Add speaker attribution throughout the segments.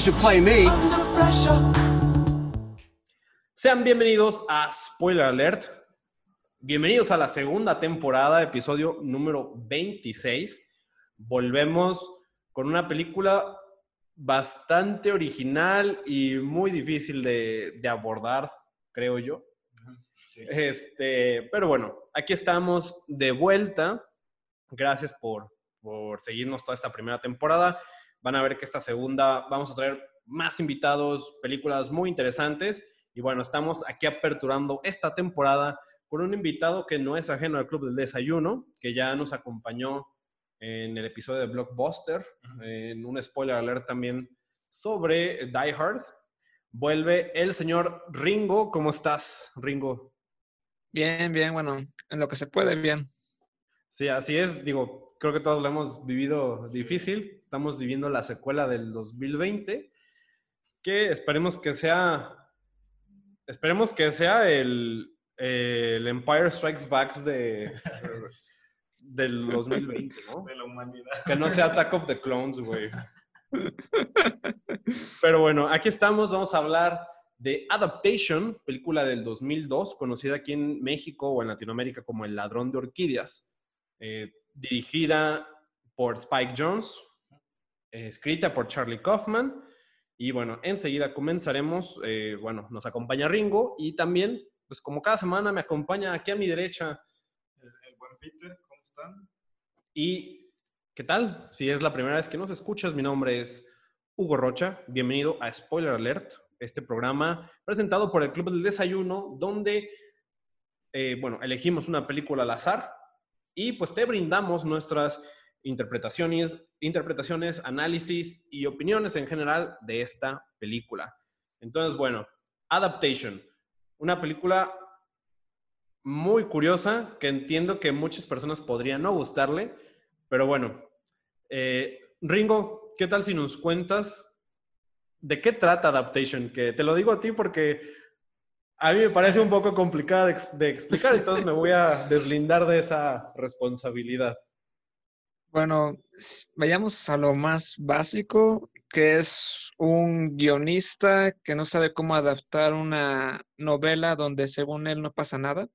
Speaker 1: should play me.
Speaker 2: Sean bienvenidos a Spoiler Alert. Bienvenidos a la segunda temporada, episodio número 26. Volvemos con una película bastante original y muy difícil de, de abordar, creo yo. Este, pero bueno, aquí estamos de vuelta. Gracias por, por seguirnos toda esta primera temporada. Van a ver que esta segunda vamos a traer más invitados, películas muy interesantes. Y bueno, estamos aquí aperturando esta temporada con un invitado que no es ajeno al Club del Desayuno, que ya nos acompañó en el episodio de Blockbuster, en un spoiler alert también sobre Die Hard. Vuelve el señor Ringo. ¿Cómo estás, Ringo?
Speaker 3: Bien, bien, bueno, en lo que se puede, bien.
Speaker 2: Sí, así es. Digo, creo que todos lo hemos vivido difícil. Estamos viviendo la secuela del 2020, que esperemos que sea, esperemos que sea el, el Empire Strikes Back de, del 2020, ¿no?
Speaker 4: de la humanidad.
Speaker 2: Que no sea Attack of the Clones, güey. Pero bueno, aquí estamos, vamos a hablar de Adaptation, película del 2002, conocida aquí en México o en Latinoamérica como El ladrón de orquídeas, eh, dirigida por Spike Jones, escrita por Charlie Kaufman. Y bueno, enseguida comenzaremos. eh, bueno, nos acompaña Ringo y también, pues como cada semana, me acompaña aquí a mi derecha.
Speaker 4: El, el buen Peter, ¿cómo están?
Speaker 2: ¿Y qué tal? Si es la primera vez que nos escuchas, mi nombre es Hugo Rocha. Bienvenido a Spoiler Alert, este programa presentado por el Club del Desayuno, donde, eh, bueno, elegimos una película al azar y pues te brindamos nuestras interpretaciones, interpretaciones, análisis y opiniones en general de esta película. Entonces, bueno, Adaptation, una película muy curiosa que entiendo que muchas personas podrían no gustarle, pero bueno, eh, Ringo, ¿qué tal si nos cuentas de qué trata Adaptation? Que te lo digo a ti porque a mí me parece un poco complicada de, de explicar, entonces me voy a deslindar de esa responsabilidad.
Speaker 3: Bueno, vayamos a lo más básico, que es un guionista que no sabe cómo adaptar una novela donde según él no pasa nada.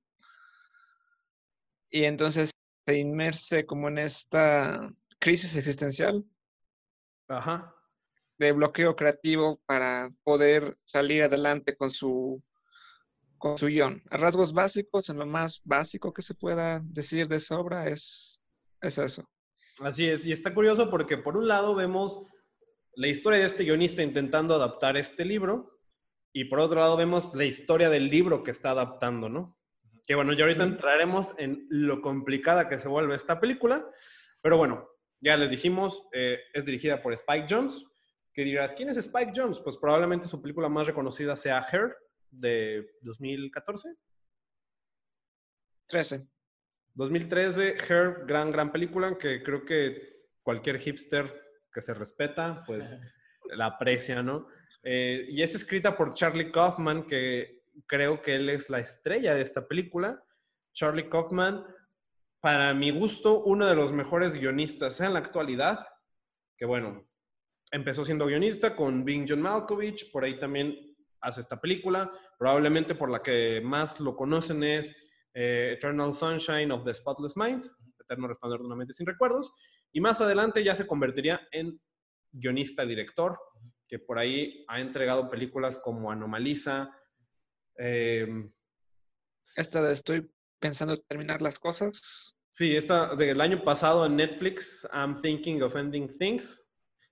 Speaker 3: Y entonces se inmerse como en esta crisis existencial
Speaker 2: Ajá.
Speaker 3: de bloqueo creativo para poder salir adelante con su, con su guion. A rasgos básicos, en lo más básico que se pueda decir de esa obra es, es eso.
Speaker 2: Así es, y está curioso porque por un lado vemos la historia de este guionista intentando adaptar este libro y por otro lado vemos la historia del libro que está adaptando, ¿no? Que bueno, ya ahorita entraremos en lo complicada que se vuelve esta película, pero bueno, ya les dijimos, eh, es dirigida por Spike Jones, que dirás, ¿quién es Spike Jones? Pues probablemente su película más reconocida sea Her, de 2014.
Speaker 3: 13.
Speaker 2: 2013, Her, gran, gran película que creo que cualquier hipster que se respeta, pues la aprecia, ¿no? Eh, y es escrita por Charlie Kaufman, que creo que él es la estrella de esta película. Charlie Kaufman, para mi gusto, uno de los mejores guionistas en la actualidad, que bueno, empezó siendo guionista con Bing John Malkovich, por ahí también hace esta película, probablemente por la que más lo conocen es eh, Eternal Sunshine of the Spotless Mind, Eterno Resplandor de una mente sin recuerdos, y más adelante ya se convertiría en guionista-director, que por ahí ha entregado películas como Anomaliza, eh,
Speaker 3: Esta de estoy pensando terminar las cosas.
Speaker 2: Sí, esta del año pasado en Netflix, I'm Thinking of Ending Things.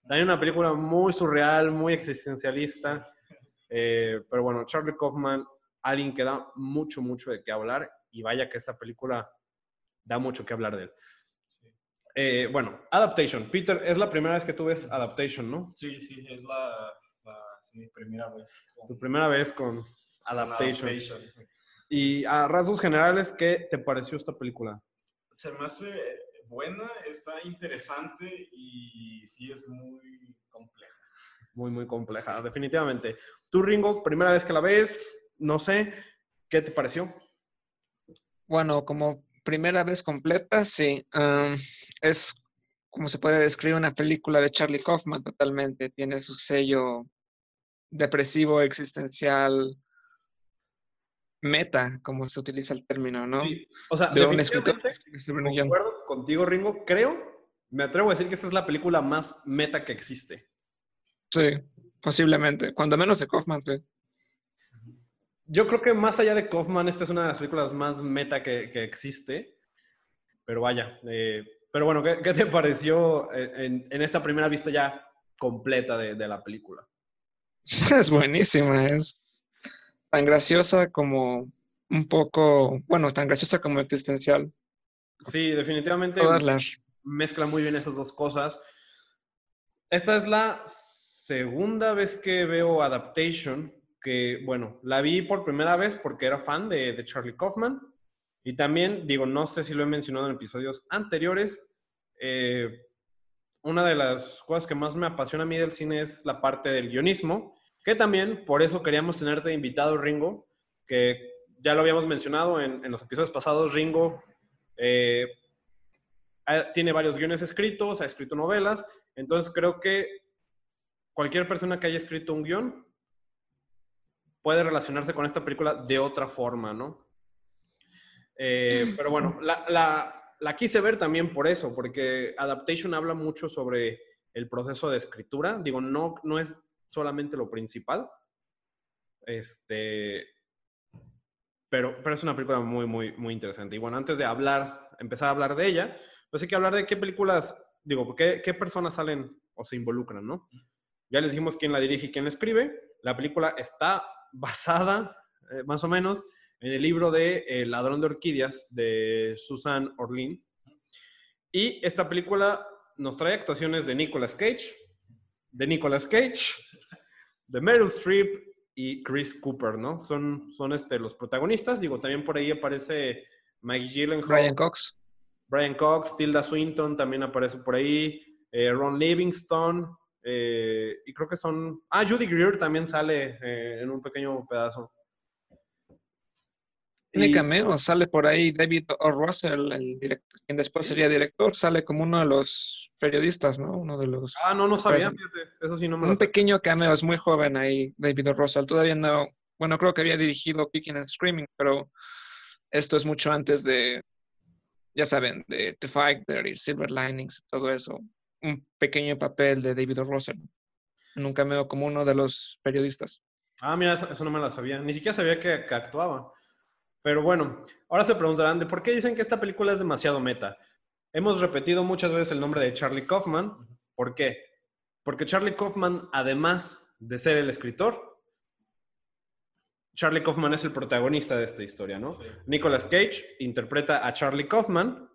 Speaker 2: También una película muy surreal, muy existencialista. Eh, pero bueno, Charlie Kaufman, alguien que da mucho, mucho de qué hablar. Y vaya que esta película da mucho que hablar de él. Eh, bueno, Adaptation. Peter, es la primera vez que tú ves Adaptation, ¿no?
Speaker 4: Sí, sí, es la, la es mi primera vez. con-
Speaker 2: Tu primera vez con. Adaptation. Y a rasgos generales, ¿qué te pareció esta película?
Speaker 4: Se me hace buena, está interesante y sí es muy compleja.
Speaker 2: Muy, muy compleja, definitivamente. Tú, Ringo, primera vez que la ves, no sé, ¿qué te pareció?
Speaker 3: Bueno, como primera vez completa, sí. es como se puede describir una película de Charlie Kaufman totalmente. Tiene su sello depresivo, existencial, meta, como se utiliza el término, ¿no?
Speaker 2: Sí, O sea,
Speaker 3: De un escritor. guion.
Speaker 2: concuerdo contigo, Ringo. Creo, me atrevo a decir que esta es la película más meta que existe.
Speaker 3: Sí, posiblemente. Cuando menos de Kaufman, sí.
Speaker 2: Yo creo que más allá de Kaufman, esta es una de las películas más meta que, que existe. Pero vaya, eh, pero bueno, ¿qué, qué te pareció en, en esta primera vista ya completa de, de la película?
Speaker 3: Es buenísima, es tan graciosa como un poco, bueno, tan graciosa como existencial.
Speaker 2: Sí, definitivamente
Speaker 3: las...
Speaker 2: mezcla muy bien esas dos cosas. Esta es la segunda vez que veo Adaptation, que bueno, la vi por primera vez porque era fan de, Charlie Kaufman. Y también, digo, no sé si lo he mencionado en episodios anteriores, eh, una de las cosas que más me apasiona a mí del cine es la parte del guionismo, que también por eso queríamos tenerte invitado, Ringo, que ya lo habíamos mencionado en, en los episodios pasados, Ringo eh, tiene varios guiones escritos, ha escrito novelas, entonces creo que cualquier persona que haya escrito un guion puede relacionarse con esta película de otra forma, ¿no? Eh, pero bueno, la, la- la quise ver también por eso, porque Adaptation habla mucho sobre el proceso de escritura. Digo, no, no es solamente lo principal. Este, pero, pero es una película muy, muy, muy interesante. Y bueno, antes de hablar, empezar a hablar de ella, pues hay que hablar de qué películas, digo, qué, qué personas salen o se involucran, ¿no? Ya les dijimos quién la dirige y quién la escribe. La película está basada, eh, más o menos, en el libro de El ladrón de orquídeas de Susan Orlean. Y esta película nos trae actuaciones de Nicolas Cage, de Nicolas Cage, de Meryl Streep y Chris Cooper, ¿no? Son, son este, los protagonistas. Digo, también por ahí aparece Mike Gyllenhaal,
Speaker 3: Brian Cox.
Speaker 2: Brian Cox, Tilda Swinton también aparece por ahí, eh, Ron Livingston, eh, y creo que son... Ah, Judy Greer también sale eh, en un pequeño pedazo.
Speaker 3: Tiene cameos, sale por ahí David O. Russell, el director, quien después sería director, sale como uno de los periodistas, ¿no? Uno de los...
Speaker 2: Ah, no, no sabía, fíjate. Eso sí no me
Speaker 3: Un pequeño cameo, es muy joven ahí, David O. Russell. Todavía no, bueno, creo que había dirigido Kicking and Screaming, pero esto es mucho antes de, ya saben, de The Fighter y Silver Linings, todo eso. Un pequeño papel de David O. Russell. En un cameo como uno de los periodistas.
Speaker 2: Ah, mira, eso, eso no me la sabía. Ni siquiera sabía que, que actuaba. Pero bueno, ahora se preguntarán de por qué dicen que esta película es demasiado meta. Hemos repetido muchas veces el nombre de Charlie Kaufman. ¿Por qué? Porque Charlie Kaufman, además de ser el escritor, Charlie Kaufman es el protagonista de esta historia, ¿no?
Speaker 4: Sí.
Speaker 2: Nicolas Cage interpreta a Charlie Kaufman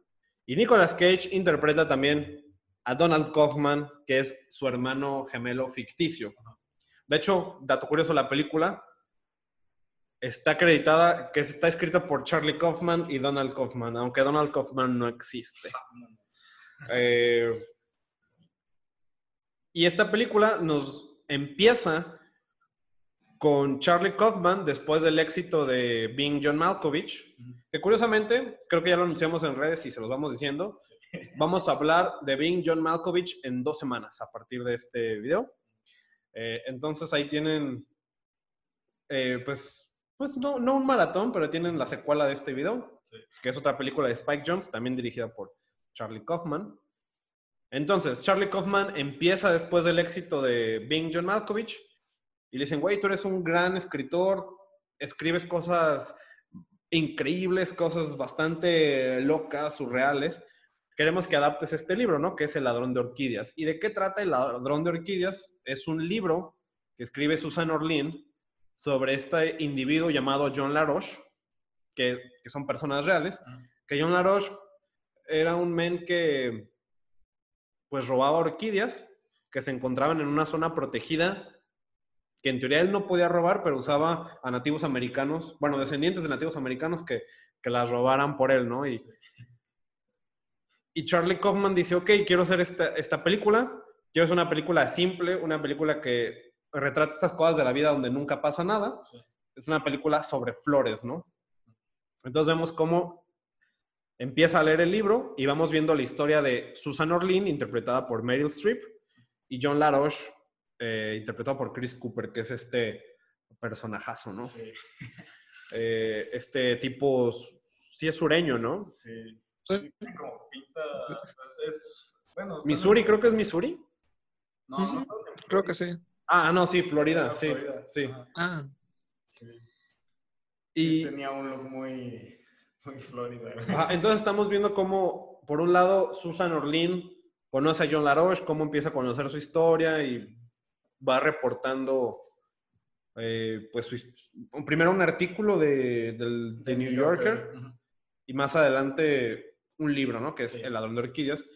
Speaker 2: y Nicolas Cage interpreta también a Donald Kaufman, que es su hermano gemelo ficticio. De hecho, dato curioso, la película está acreditada, que está escrita por Charlie Kaufman y Donald Kaufman, aunque Donald Kaufman no existe. Eh, y esta película nos empieza con Charlie Kaufman después del éxito de Being John Malkovich, que curiosamente, creo que ya lo anunciamos en redes y se los vamos diciendo, vamos a hablar de Being John Malkovich en dos semanas a partir de este video. Eh, entonces ahí tienen, eh, pues, pues no, no un maratón, pero tienen la secuela de este video,
Speaker 4: Sí.
Speaker 2: que es otra película de Spike Jones, también dirigida por Charlie Kaufman. Entonces, Charlie Kaufman empieza después del éxito de Being John Malkovich y le dicen, güey, tú eres un gran escritor, escribes cosas increíbles, cosas bastante locas, surreales. Queremos que adaptes este libro, ¿no? Que es El ladrón de orquídeas. ¿Y de qué trata El ladrón de orquídeas? Es un libro que escribe Susan Orlean sobre este individuo llamado John LaRoche, que, que son personas reales, que John LaRoche era un men que pues robaba orquídeas que se encontraban en una zona protegida que en teoría él no podía robar, pero usaba a nativos americanos, bueno, descendientes de nativos americanos que, que las robaran por él, ¿no? Y, y Charlie Kaufman dice, ok, quiero hacer esta, esta película, quiero hacer una película simple, una película que retrata estas cosas de la vida donde nunca pasa nada.
Speaker 4: Sí.
Speaker 2: Es una película sobre flores, ¿no? Entonces vemos cómo empieza a leer el libro y vamos viendo la historia de Susan Orlean, interpretada por Meryl Streep, y John LaRoche, eh, interpretado por Chris Cooper, que es este personajazo, ¿no?
Speaker 4: Sí.
Speaker 2: Eh, este tipo, sí es sureño, ¿no?
Speaker 4: Sí.
Speaker 3: Sí.
Speaker 4: Como pinta. pues, es. Bueno,
Speaker 2: Missouri,
Speaker 4: en-
Speaker 2: creo que es Missouri.
Speaker 4: No, no
Speaker 3: Ujú.
Speaker 4: está en
Speaker 3: Creo que sí.
Speaker 2: Ah, no, sí, Florida,
Speaker 4: Ah,
Speaker 2: sí,
Speaker 4: Florida.
Speaker 2: sí.
Speaker 3: Ah,
Speaker 4: sí.
Speaker 2: Y,
Speaker 4: Sí, tenía un look muy, muy Florida.
Speaker 2: Entonces estamos viendo cómo, por un lado, Susan Orlean conoce a John LaRoche, cómo empieza a conocer su historia y va reportando, eh, pues, primero un artículo de, del, de New Yorker y más adelante un libro, ¿no? Que es
Speaker 4: Sí.
Speaker 2: El ladrón de orquídeas.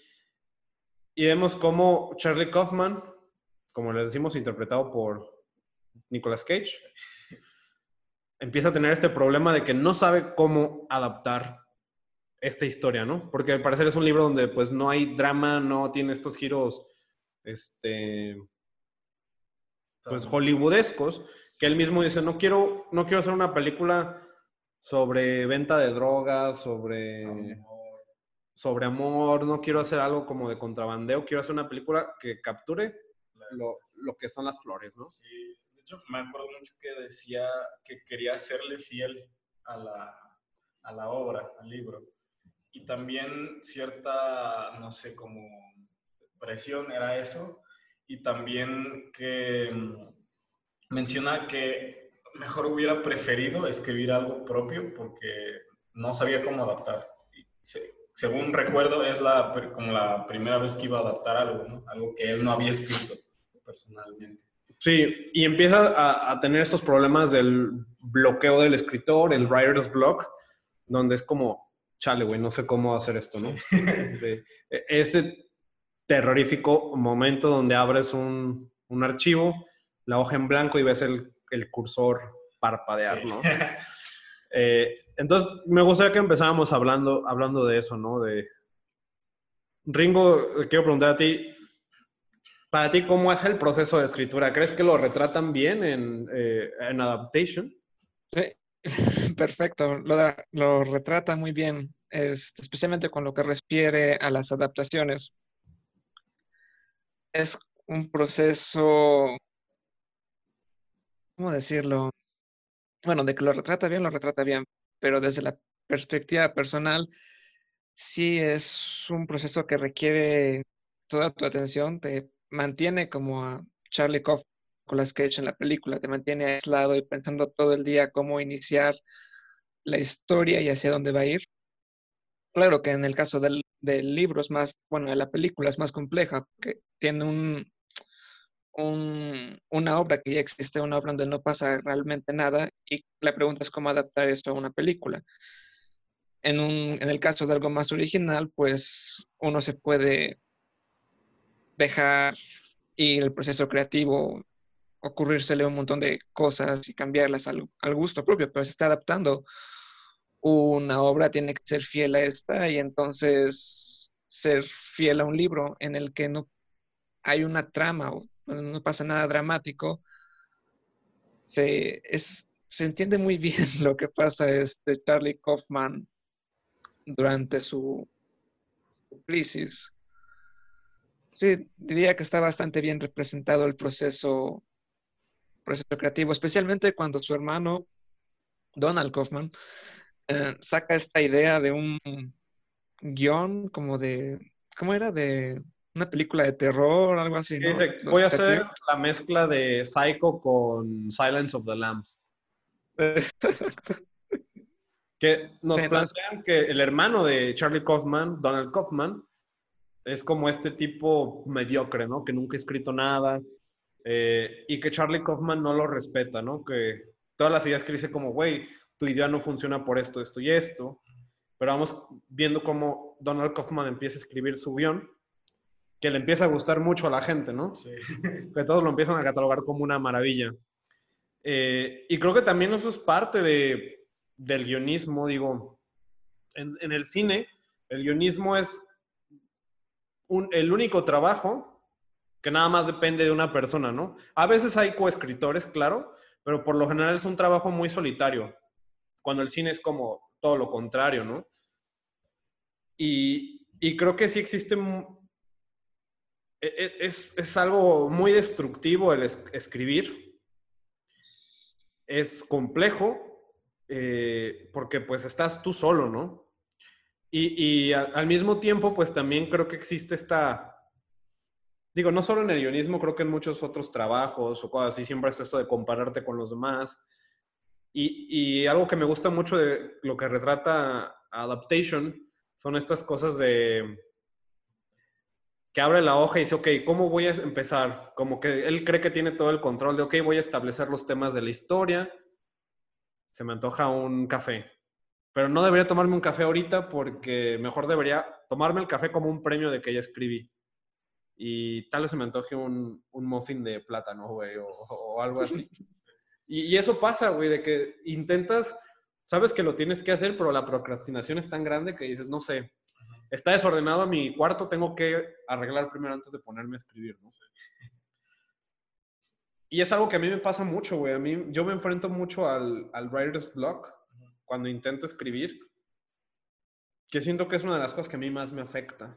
Speaker 2: Y vemos cómo Charlie Kaufman, como les decimos, interpretado por Nicolas Cage, empieza a tener este problema de que no sabe cómo adaptar esta historia, ¿no? Porque al parecer es un libro donde pues no hay drama, no tiene estos giros, este, pues hollywoodescos, que él mismo dice, no quiero, no quiero hacer una película sobre venta de drogas, sobre. Sobre amor, no quiero hacer algo como de contrabandeo, quiero hacer una película que capture lo, lo que son las flores, ¿no?
Speaker 4: Sí, de hecho me acuerdo mucho que decía que quería serle fiel a la, a la obra, al libro. Y también cierta, no sé, como presión era eso. Y también que mm, menciona que mejor hubiera preferido escribir algo propio porque no sabía cómo adaptar. Y se- según recuerdo, es la, como la primera vez que iba a adaptar algo, ¿no? Algo que él no había escrito personalmente.
Speaker 2: Sí, y empieza a, a tener esos problemas del bloqueo del escritor, el writer's block, donde es como, chale, güey, no sé cómo hacer esto, ¿no? De- e- este terrorífico momento donde abres un, un archivo, la hoja en blanco y ves el, el cursor parpadear,
Speaker 4: Sí.
Speaker 2: ¿no? Eh, entonces, me gustaría que empezáramos hablando, hablando de eso, ¿no? De... Ringo, quiero preguntar a ti, para ti, ¿cómo es el proceso de escritura? ¿Crees que lo retratan bien en, eh, en Adaptation?
Speaker 3: sí. Perfecto. Lo, lo retrata muy bien, este, especialmente con lo que refiere a las adaptaciones. Es un proceso, ¿cómo decirlo? Bueno, de que lo retrata bien, lo retrata bien, pero desde la perspectiva personal, sí es un proceso que requiere toda tu atención, te mantiene como a Charlie Kaufman con la sketch en la película, te mantiene aislado y pensando todo el día cómo iniciar la historia y hacia dónde va a ir. Claro que en el caso del, del libro es más, bueno, de la película es más compleja, porque tiene un, un- una obra que ya existe, una obra donde no pasa realmente nada, y la pregunta es cómo adaptar eso a una película. En, un, en el caso de algo más original, pues uno se puede dejar ir el proceso creativo, ocurrírsele un montón de cosas y cambiarlas al, al gusto propio, pero se está adaptando una obra, tiene que ser fiel a esta y entonces ser fiel a un libro en el que no hay una trama o no pasa nada dramático. Se, es, se entiende muy bien lo que pasa este Charlie Kaufman durante su crisis. Sí, diría que está bastante bien representado el proceso, proceso creativo, especialmente cuando su hermano, Donald Kaufman, eh, saca esta idea de un guion como de, ¿cómo era? De una película de terror, algo así, ¿no?
Speaker 2: Dice, voy a hacer la mezcla de Psycho con Silence of the Lambs. Que nos
Speaker 3: Sí,
Speaker 2: plantean que el hermano de Charlie Kaufman, Donald Kaufman, es como este tipo mediocre, ¿no? Que nunca ha escrito nada eh, y que Charlie Kaufman no lo respeta, ¿no? Que todas las ideas que dice como, güey, tu idea no funciona por esto, esto y esto. Pero vamos viendo cómo Donald Kaufman empieza a escribir su guion, que le empieza a gustar mucho a la gente, ¿no?
Speaker 4: Sí.
Speaker 2: que todos lo empiezan a catalogar como una maravilla. Eh, y creo que también eso es parte de, del guionismo, digo, en, en el cine, el guionismo es un- el único trabajo que nada más depende de una persona, ¿no? A veces hay coescritores, claro, pero por lo general es un trabajo muy solitario, cuando el cine es como todo lo contrario, ¿no? Y, y creo que sí existe... e- e- Es, es algo muy destructivo el es- escribir. Es complejo eh, porque pues estás tú solo, ¿no? Y, y al mismo tiempo pues también creo que existe esta... Digo, no solo en el guionismo, creo que en muchos otros trabajos o cosas así, siempre es esto de compararte con los demás. Y, y algo que me gusta mucho de lo que retrata Adaptation son estas cosas de que abre la hoja y dice, ok, ¿cómo voy a empezar? Como que él cree que tiene todo el control de, ok, voy a establecer los temas de la historia, se me antoja un café. Pero no debería tomarme un café ahorita porque mejor debería tomarme el café como un premio de que ya escribí. Y tal vez se me antoje un, un muffin de plátano, güey, o, algo así. Y, y eso pasa, güey, de que intentas, sabes que lo tienes que hacer, pero la procrastinación es tan grande que dices, no sé, está desordenado mi cuarto, tengo que arreglar primero antes de ponerme a escribir, no sé. Y es algo que a mí me pasa mucho, güey. A mí, yo me enfrento mucho al, al writer's block cuando intento escribir, que siento que es una de las cosas que a mí más me afecta.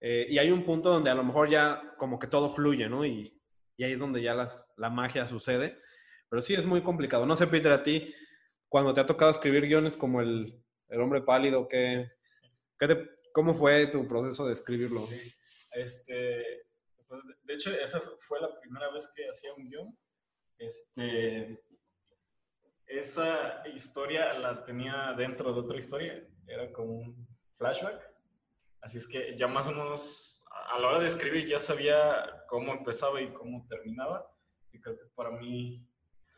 Speaker 2: Eh, y hay un punto donde a lo mejor ya como que todo fluye, ¿no? Y, y ahí es donde ya las, la magia sucede. Pero sí es muy complicado. No sé, Peter, a ti, cuando te ha tocado escribir guiones como El, el Hombre Pálido, ¿qué, qué te- ¿cómo fue tu proceso de escribirlo?
Speaker 4: Sí. Este, pues de- hecho, esa fue la primera vez que hacía un guion. Este, esa historia la tenía dentro de otra historia. Era como un flashback. Así es que ya más o menos a la hora de escribir ya sabía cómo empezaba y cómo terminaba. Y creo que para mí,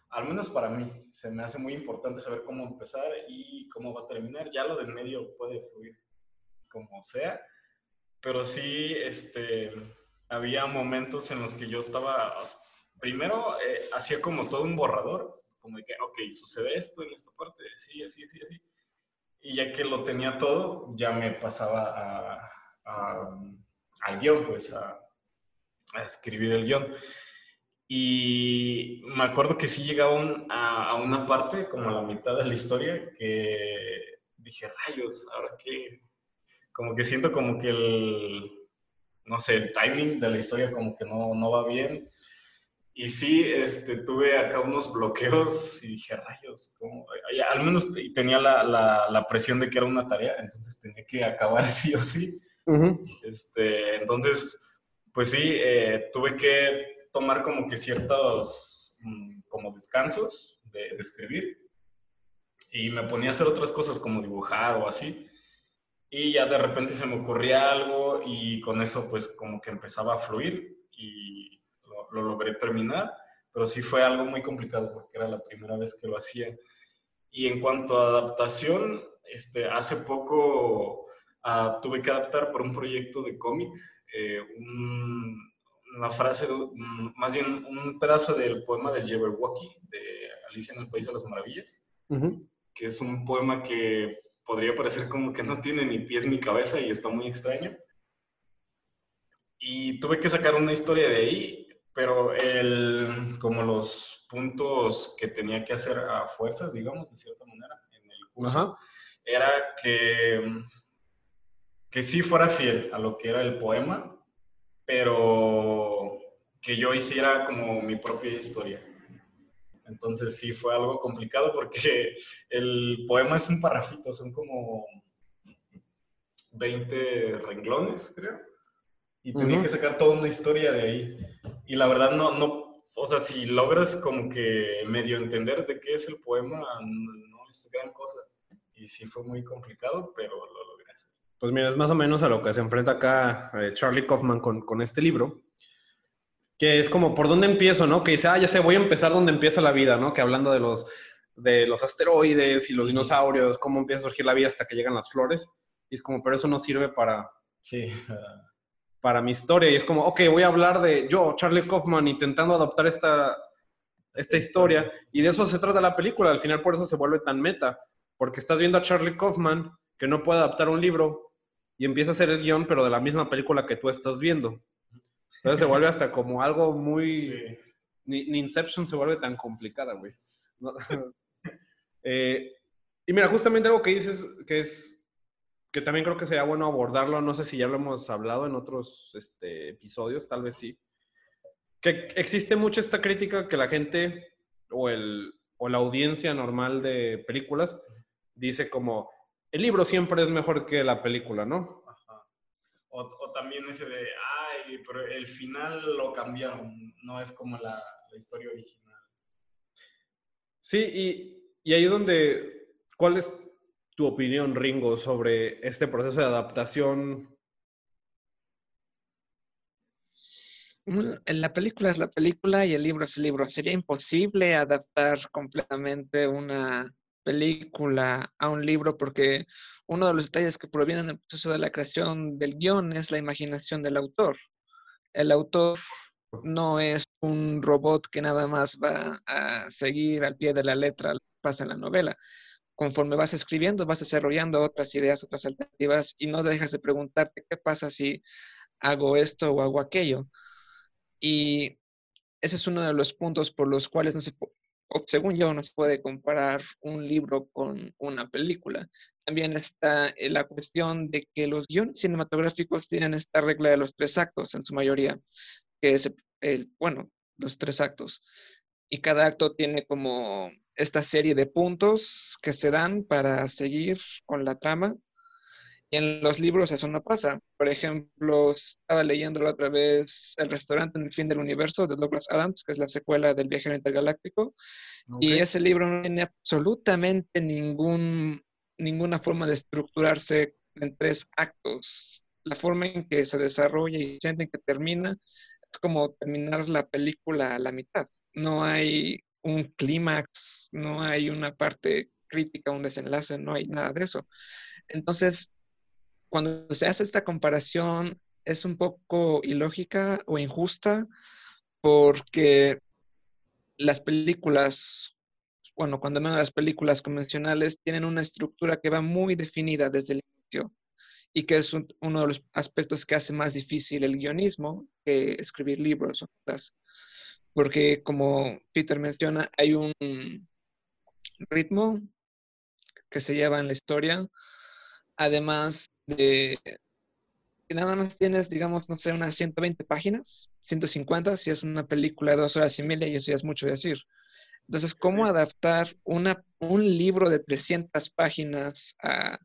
Speaker 4: al menos para mí, se me hace muy importante saber cómo empezar y cómo va a terminar. Ya lo del medio puede fluir como sea. Pero sí, este, había momentos en los que yo estaba, primero eh, hacía como todo un borrador, como de que, ok, sucede esto en esta parte, sí, así, así, así. Y ya que lo tenía todo, ya me pasaba a, a- al guion, pues, a, a escribir el guion. Y me acuerdo que sí llegaba un- a, a una parte, como a la mitad de la historia, que dije, rayos, ¿ahora qué? Como que siento como que el, no sé, el timing de la historia como que no, no va bien. Y sí, este, tuve acá unos bloqueos y dije, rayos, ¿cómo? Y al menos te- tenía la, la, la presión de que era una tarea, entonces tenía que acabar sí o sí. Este, entonces, pues sí, eh, tuve que tomar como que ciertos mm, como descansos de, de escribir y me ponía a hacer otras cosas como dibujar o así. Y ya de repente se me ocurría algo y con eso pues como que empezaba a fluir y lo, lo logré terminar, pero sí fue algo muy complicado porque era la primera vez que lo hacía. Y en cuanto a adaptación, este, hace poco ah, tuve que adaptar por un proyecto de cómic eh, un- una frase, un- más bien un pedazo del poema del Jabberwocky de Alicia en el País de las Maravillas que es un poema que podría parecer como que no tiene ni pies ni cabeza y está muy extraño. Y tuve que sacar una historia de ahí, pero el, como los puntos que tenía que hacer a fuerzas, digamos, de cierta manera, en el curso,
Speaker 2: Ajá.
Speaker 4: era que, que sí fuera fiel a lo que era el poema, pero que yo hiciera como mi propia historia. Entonces sí fue algo complicado porque el poema es un parrafito, son como 20 renglones, creo. Y tenía que sacar toda una historia de ahí. Y la verdad no, no, o sea, si logras como que medio entender de qué es el poema, no es gran cosa. Y sí fue muy complicado, pero lo logré hacer.
Speaker 2: Pues mira, es más o menos a lo que se enfrenta acá eh, Charlie Kaufman con, con este libro, que es como, ¿por dónde empiezo, no? Que dice, ah, ya sé, voy a empezar donde empieza la vida, ¿no? Que hablando de los, de los asteroides y los dinosaurios, cómo empieza a surgir la vida hasta que llegan las flores. Y es como, pero eso no sirve para,
Speaker 4: Sí.
Speaker 2: para mi historia. Y es como, ok, voy a hablar de yo, Charlie Kaufman, intentando adaptar esta, esta historia. Y de eso se trata la película. Al final por eso se vuelve tan meta. Porque estás viendo a Charlie Kaufman que no puede adaptar un libro y empieza a hacer el guion, pero de la misma película que tú estás viendo. Entonces se vuelve hasta como algo muy...
Speaker 4: Sí.
Speaker 2: Ni, ni Inception se vuelve tan complicada, güey. No. Eh, y mira, justamente algo que dices que es que también creo que sería bueno abordarlo, no sé si ya lo hemos hablado en otros este, episodios, tal vez sí, que existe mucho esta crítica que la gente o, el, o la audiencia normal de películas dice como, el libro siempre es mejor que la película, ¿no?
Speaker 4: Ajá. O, o también ese de, pero el final lo cambiaron, no es como la, la historia original.
Speaker 2: Sí, y, y ahí es donde, ¿cuál es tu opinión, Ringo, sobre este proceso de adaptación?
Speaker 3: La película es la película y el libro es el libro. Sería imposible adaptar completamente una película a un libro porque uno de los detalles que provienen del proceso de la creación del guion es la imaginación del autor. El autor no es un robot que nada más va a seguir al pie de la letra lo que pasa en la novela. Conforme vas escribiendo, vas desarrollando otras ideas, otras alternativas y no dejas de preguntarte qué pasa si hago esto o hago aquello. Y ese es uno de los puntos por los cuales no se, según yo, no se puede comparar un libro con una película. También está eh, la cuestión de que los guiones cinematográficos tienen esta regla de los tres actos en su mayoría, que es el, bueno, los tres actos. Y cada acto tiene como esta serie de puntos que se dan para seguir con la trama. Y en los libros eso no pasa. Por ejemplo, estaba leyendo la otra vez El restaurante en el fin del universo de Douglas Adams, que es la secuela del viajero intergaláctico. Y
Speaker 2: Ok.
Speaker 3: ese libro no tiene absolutamente ningún, ninguna forma de estructurarse en tres actos. La forma en que se desarrolla y sienten que termina es como terminar la película a la mitad. No hay un clímax, no hay una parte crítica, un desenlace, no hay nada de eso. Entonces, cuando se hace esta comparación, es un poco ilógica o injusta porque las películas, bueno, cuando menos las películas convencionales tienen una estructura que va muy definida desde el inicio y que es un- uno de los aspectos que hace más difícil el guionismo que escribir libros o novelas. Porque como Peter menciona, hay un ritmo que se lleva en la historia, además de que nada más tienes, digamos, no sé, unas 120 páginas, 150, si es una película de dos horas y media, y eso ya es mucho decir. Entonces, ¿cómo adaptar una, un libro de 300 páginas a,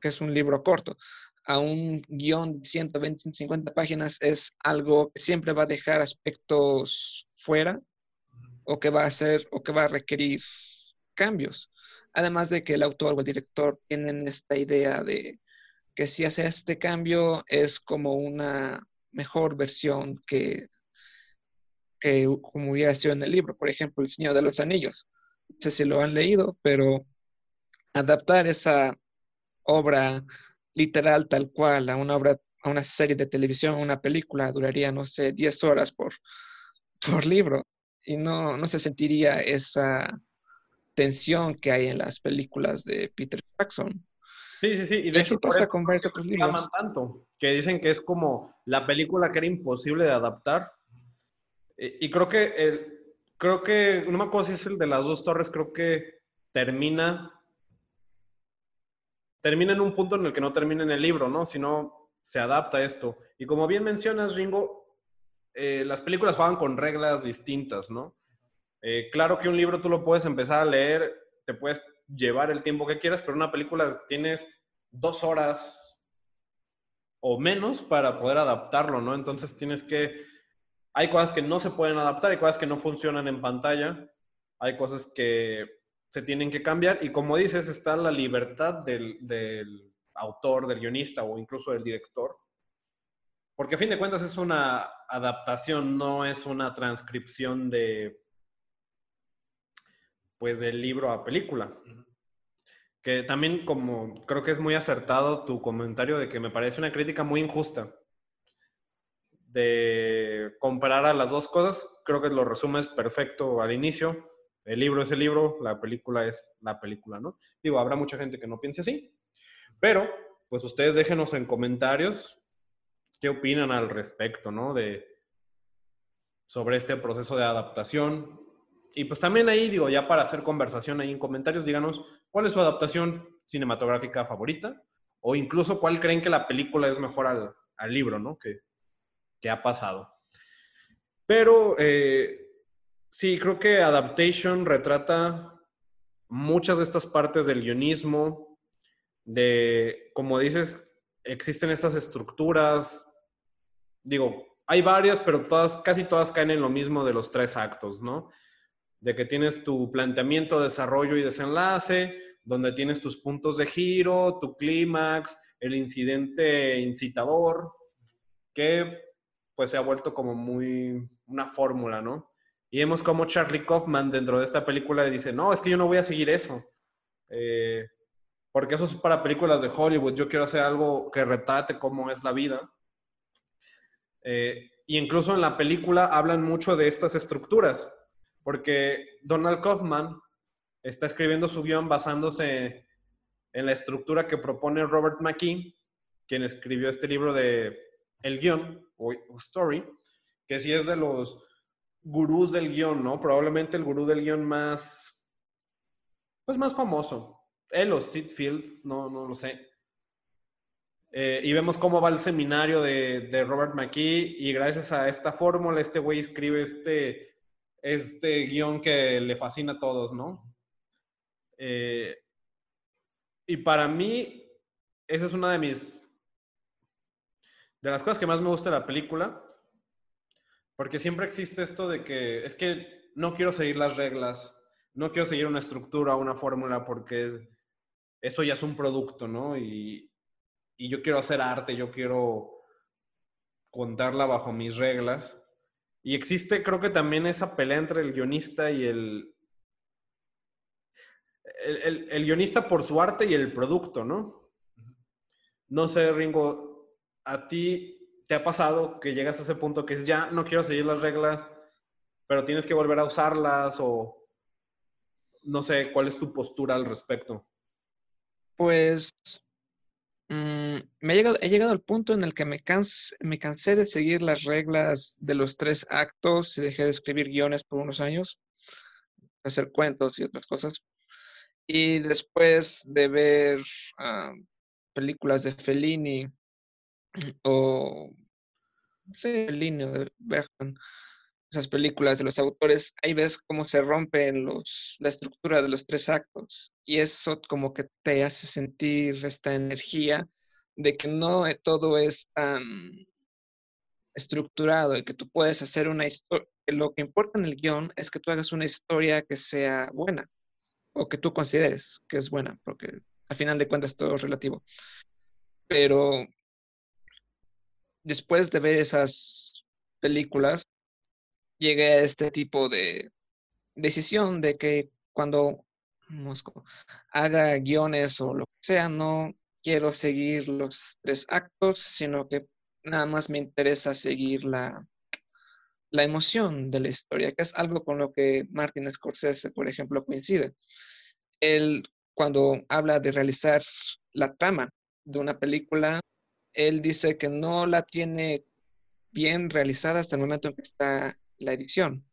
Speaker 3: que es un libro corto, a un guion de 120, 150 páginas es algo que siempre va a dejar aspectos fuera o que va a hacer o que va a requerir cambios. Además de que el autor o el director tienen esta idea de que si hace este cambio es como una mejor versión que, como hubiera sido en el libro. Por ejemplo, El Señor de los Anillos. No sé si lo han leído, pero adaptar esa obra literal tal cual a una obra, a una serie de televisión, una película, duraría, no sé, 10 horas por, por libro. Y no, no se sentiría esa tensión que hay en las películas de Peter Jackson.
Speaker 2: Sí, sí, sí. Y de hecho,
Speaker 3: pasa
Speaker 2: eso
Speaker 3: con varios otros libros.
Speaker 2: aman tanto, que dicen que es como la película que era imposible de adaptar. Y creo que, el, creo que, no me acuerdo si es el de las dos torres, creo que termina, termina en un punto en el que no termina en el libro, ¿no? Sino se adapta a esto. Y como bien mencionas, Ringo, eh, las películas juegan con reglas distintas, ¿no? Eh, claro que un libro tú lo puedes empezar a leer, te puedes llevar el tiempo que quieras, pero una película tienes dos horas o menos para poder adaptarlo, ¿no? Entonces tienes que... Hay cosas que no se pueden adaptar, hay cosas que no funcionan en pantalla, hay cosas que se tienen que cambiar y como dices, está la libertad del, del autor, del guionista o incluso del director, porque a fin de cuentas es una adaptación, no es una transcripción de pues del libro a película. Que también como creo que es muy acertado tu comentario de que me parece una crítica muy injusta de comparar a las dos cosas. Creo que lo resumes perfecto al inicio. El libro es el libro, la película es la película, ¿no? Digo, habrá mucha gente que no piense así, pero pues ustedes déjenos en comentarios qué opinan al respecto, ¿no? De sobre este proceso de adaptación. Y pues también ahí, digo, ya para hacer conversación ahí en comentarios, díganos cuál es su adaptación cinematográfica favorita o incluso cuál creen que la película es mejor al, al libro, ¿no? Que, que ha pasado. Pero eh, sí, creo que Adaptation retrata muchas de estas partes del guionismo, de, como dices, existen estas estructuras, digo, hay varias, pero todas, casi todas caen en lo mismo de los tres actos, ¿no? De que tienes tu planteamiento, desarrollo y desenlace, donde tienes tus puntos de giro, tu clímax, el incidente incitador, que pues se ha vuelto como muy una fórmula, ¿no? Y vemos como Charlie Kaufman dentro de esta película dice, no, es que yo no voy a seguir eso. Eh, porque eso es para películas de Hollywood. Yo quiero hacer algo que retrate cómo es la vida. Eh, y incluso en la película hablan mucho de estas estructuras, porque Donald Kaufman está escribiendo su guion basándose en la estructura que propone Robert McKee, quien escribió este libro de El guion, o Story, que sí es de los gurús del guion, ¿no? Probablemente el gurú del guion más, pues más famoso. Él o Sid Field, no, no lo sé. Eh, y vemos cómo va el seminario de, de, Robert McKee y gracias a esta fórmula este güey escribe este, este guion que le fascina a todos, ¿no? Eh, y para mí, esa es una de mis, de las cosas que más me gusta de la película, porque siempre existe esto de que es que no quiero seguir las reglas, no quiero seguir una estructura, una fórmula, porque eso ya es un producto, ¿no? Y, y yo quiero hacer arte, yo quiero contarla bajo mis reglas. Y existe, creo que también esa pelea entre el guionista y el, el, el, guionista por su arte y el producto, ¿no? No sé, Ringo, a ti te ha pasado que llegas a ese punto que es ya no quiero seguir las reglas, pero tienes que volver a usarlas o no sé, ¿cuál es tu postura al respecto?
Speaker 3: Pues mmm, me he llegado, he llegado, al punto en el que me, me cansé de seguir las reglas de los tres actos y dejé de escribir guiones por unos años, hacer cuentos y otras cosas. Y después de ver uh, películas de Fellini o sí, Fellini o de Bergman, esas películas de los autores, ahí ves cómo se rompe los, la estructura de los tres actos. Y eso como que te hace sentir esta energía de que no todo es tan estructurado y que tú puedes hacer una historia. Lo que importa en el guion es que tú hagas una historia que sea buena o que tú consideres que es buena, porque al final de cuentas todo es relativo. Pero después de ver esas películas, llegué a este tipo de decisión de que cuando haga guiones o lo que sea, no quiero seguir los tres actos, sino que nada más me interesa seguir la, la emoción de la historia, que es algo con lo que Martin Scorsese, por ejemplo, coincide. Él, cuando habla de realizar la trama de una película, él dice que no la tiene bien realizada hasta el momento en que está la edición.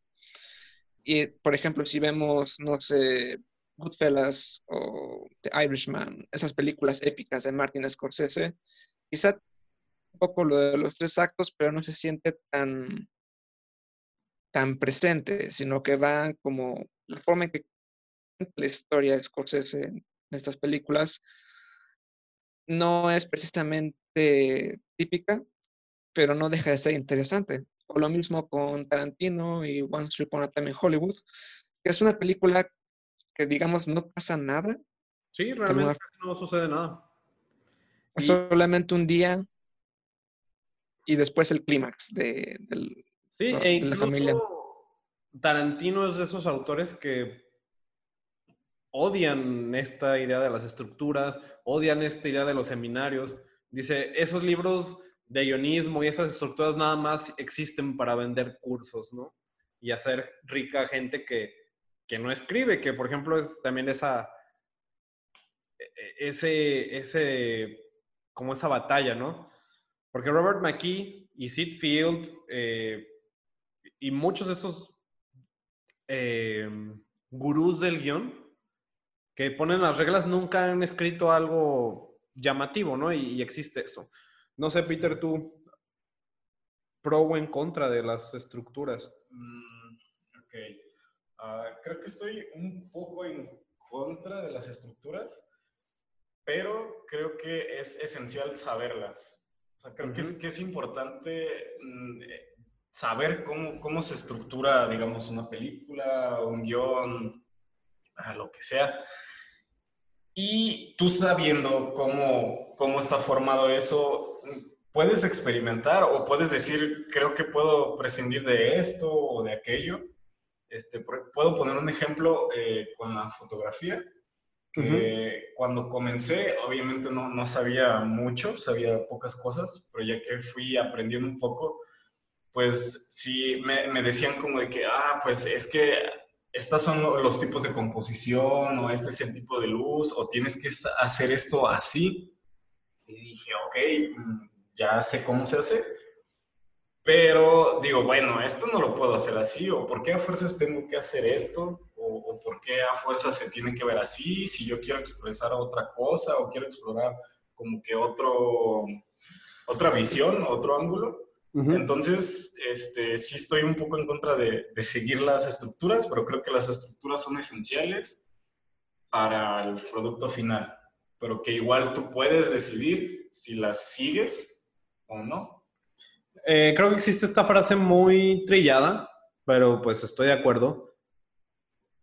Speaker 3: Y, por ejemplo, si vemos, no sé, Goodfellas o The Irishman, esas películas épicas de Martin Scorsese, quizá un poco lo de los tres actos, pero no se siente tan tan presente, sino que va como la forma en que la historia de Scorsese en estas películas no es precisamente típica, pero no deja de ser interesante. O lo mismo con Tarantino y Once Upon a Time in Hollywood, que es una película que, digamos, no pasa nada.
Speaker 2: Sí, realmente no sucede nada.
Speaker 3: Solamente un día y después el clímax de, del,
Speaker 2: Sí, e la familia. Tarantino es de esos autores que odian esta idea de las estructuras, odian esta idea de los seminarios. Dice, esos libros de guionismo y esas estructuras nada más existen para vender cursos, ¿no? Y hacer rica gente que, que no escribe, que por ejemplo es también esa, e, e, ese, ese, como esa batalla, ¿no? Porque Robert McKee y Sid Field eh, y muchos de estos eh, gurús del guion que ponen las reglas nunca han escrito algo llamativo, ¿no? Y, y existe eso. No sé, Peter, tú, pro o en contra de las estructuras.
Speaker 4: Mm, ok. Ah, creo que estoy un poco en contra de las estructuras, pero creo que es esencial saberlas. O sea, creo que, es,
Speaker 2: Ujú.
Speaker 4: que es importante mm, eh, saber cómo, cómo se estructura, digamos, una película, un guion, lo que sea. Y tú sabiendo cómo, cómo está formado eso, puedes experimentar o puedes decir, creo que puedo prescindir de esto o de aquello. Este, puedo poner un ejemplo eh, con la fotografía, que cuando comencé, obviamente no, no sabía mucho, sabía pocas cosas, pero ya que fui aprendiendo un poco, pues sí, me, me decían como de que, ah, pues es que estos son lo- los tipos de composición, o este es el tipo de luz, o tienes que hacer esto así. Y dije, ok, mm, ya sé cómo se hace. Pero digo, bueno, esto no lo puedo hacer así, o por qué a fuerzas tengo que hacer esto, o, o por qué a fuerzas se tiene que ver así, si yo quiero expresar otra cosa, o quiero explorar como que otro, otra visión, otro ángulo. Entonces, este, sí estoy un poco en contra de, de seguir las estructuras, pero creo que las estructuras son esenciales para el producto final, pero que igual tú puedes decidir si las sigues o no.
Speaker 2: Eh, creo que existe esta frase muy trillada, pero pues estoy de acuerdo,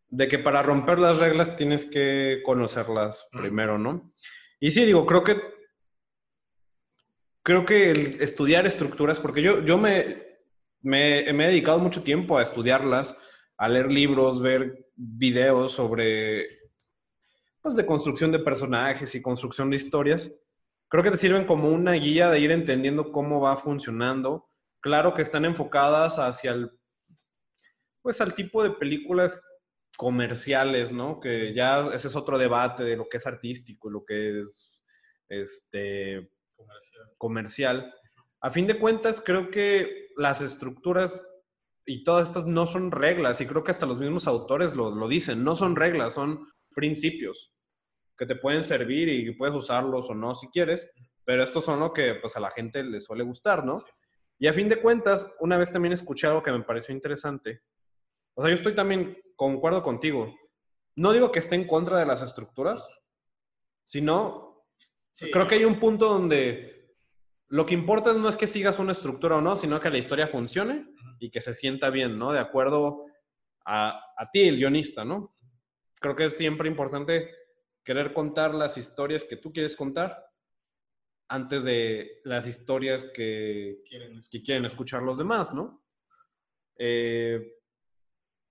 Speaker 2: de que para romper las reglas tienes que conocerlas
Speaker 4: Mm.
Speaker 2: primero, ¿no? Y sí, digo, creo que creo que el estudiar estructuras, porque yo, yo me, me, me he dedicado mucho tiempo a estudiarlas, a leer libros, ver videos sobre, pues, de construcción de personajes y construcción de historias. Creo que te sirven como una guía de ir entendiendo cómo va funcionando. Claro que están enfocadas hacia el, pues, al tipo de películas comerciales, ¿no? Que ya ese es otro debate de lo que es artístico y lo que es, este, comercial. A fin de cuentas, creo que las estructuras y todas estas no son reglas, y creo que hasta los mismos autores lo, lo dicen, no son reglas, son principios que te pueden servir y puedes usarlos o no si quieres, pero estos son lo que pues a la gente le suele gustar, ¿no? Y a fin de cuentas, una vez también escuché algo que me pareció interesante. O sea, yo estoy también, concuerdo contigo. No digo que esté en contra de las estructuras, sino creo que hay un punto donde lo que importa no es que sigas una estructura o no, sino que la historia funcione y que se sienta bien, ¿no? De acuerdo a, a ti, el guionista, ¿no? Creo que es siempre importante querer contar las historias que tú quieres contar antes de las historias que,
Speaker 4: quieren
Speaker 2: que quieren escuchar los demás, ¿no? Eh,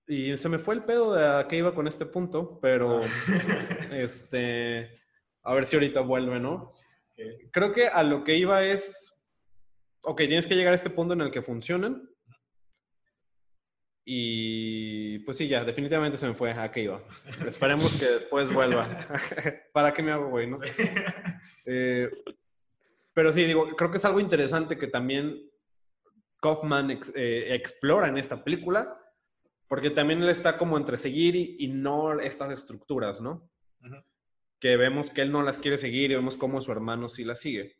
Speaker 2: y se me fue el pedo de a qué iba con este punto, pero este, a ver si ahorita vuelve, ¿no?
Speaker 4: Ok.
Speaker 2: Creo que a lo que iba es, ok, tienes que llegar a este punto en el que funcionen. Y pues sí, ya, definitivamente se me fue a qué iba. Esperemos que después vuelva. ¿Para qué me hago, güey, no? Eh, pero sí, digo, creo que es algo interesante que también Kaufman ex- eh, explora en esta película, porque también él está como entre seguir y, y no estas estructuras, ¿no?
Speaker 4: Ujú.
Speaker 2: Que vemos que él no las quiere seguir y vemos cómo su hermano sí las sigue.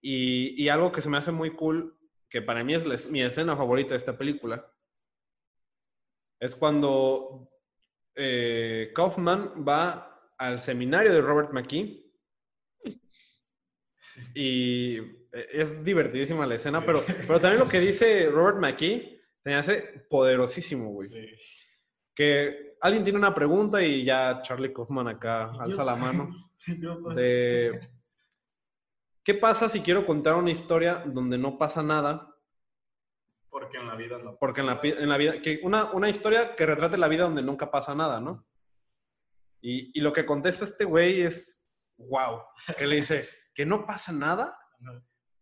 Speaker 2: Y, y algo que se me hace muy cool, que para mí es la es- mi escena favorita de esta película, es cuando eh, Kaufman va al seminario de Robert McKee y eh, es divertidísima la escena,
Speaker 4: Sí.
Speaker 2: pero, pero también lo que dice Robert McKee se me hace poderosísimo, güey.
Speaker 4: Sí.
Speaker 2: Que alguien tiene una pregunta y ya Charlie Kaufman acá alza la mano de ¿qué pasa si quiero contar una historia donde no pasa nada?
Speaker 4: Porque en la vida no.
Speaker 2: Porque en la, en la vida, que una, una historia que retrate la vida donde nunca pasa nada, ¿no? Y, y lo que contesta este güey es, wow, que le dice, que no pasa nada,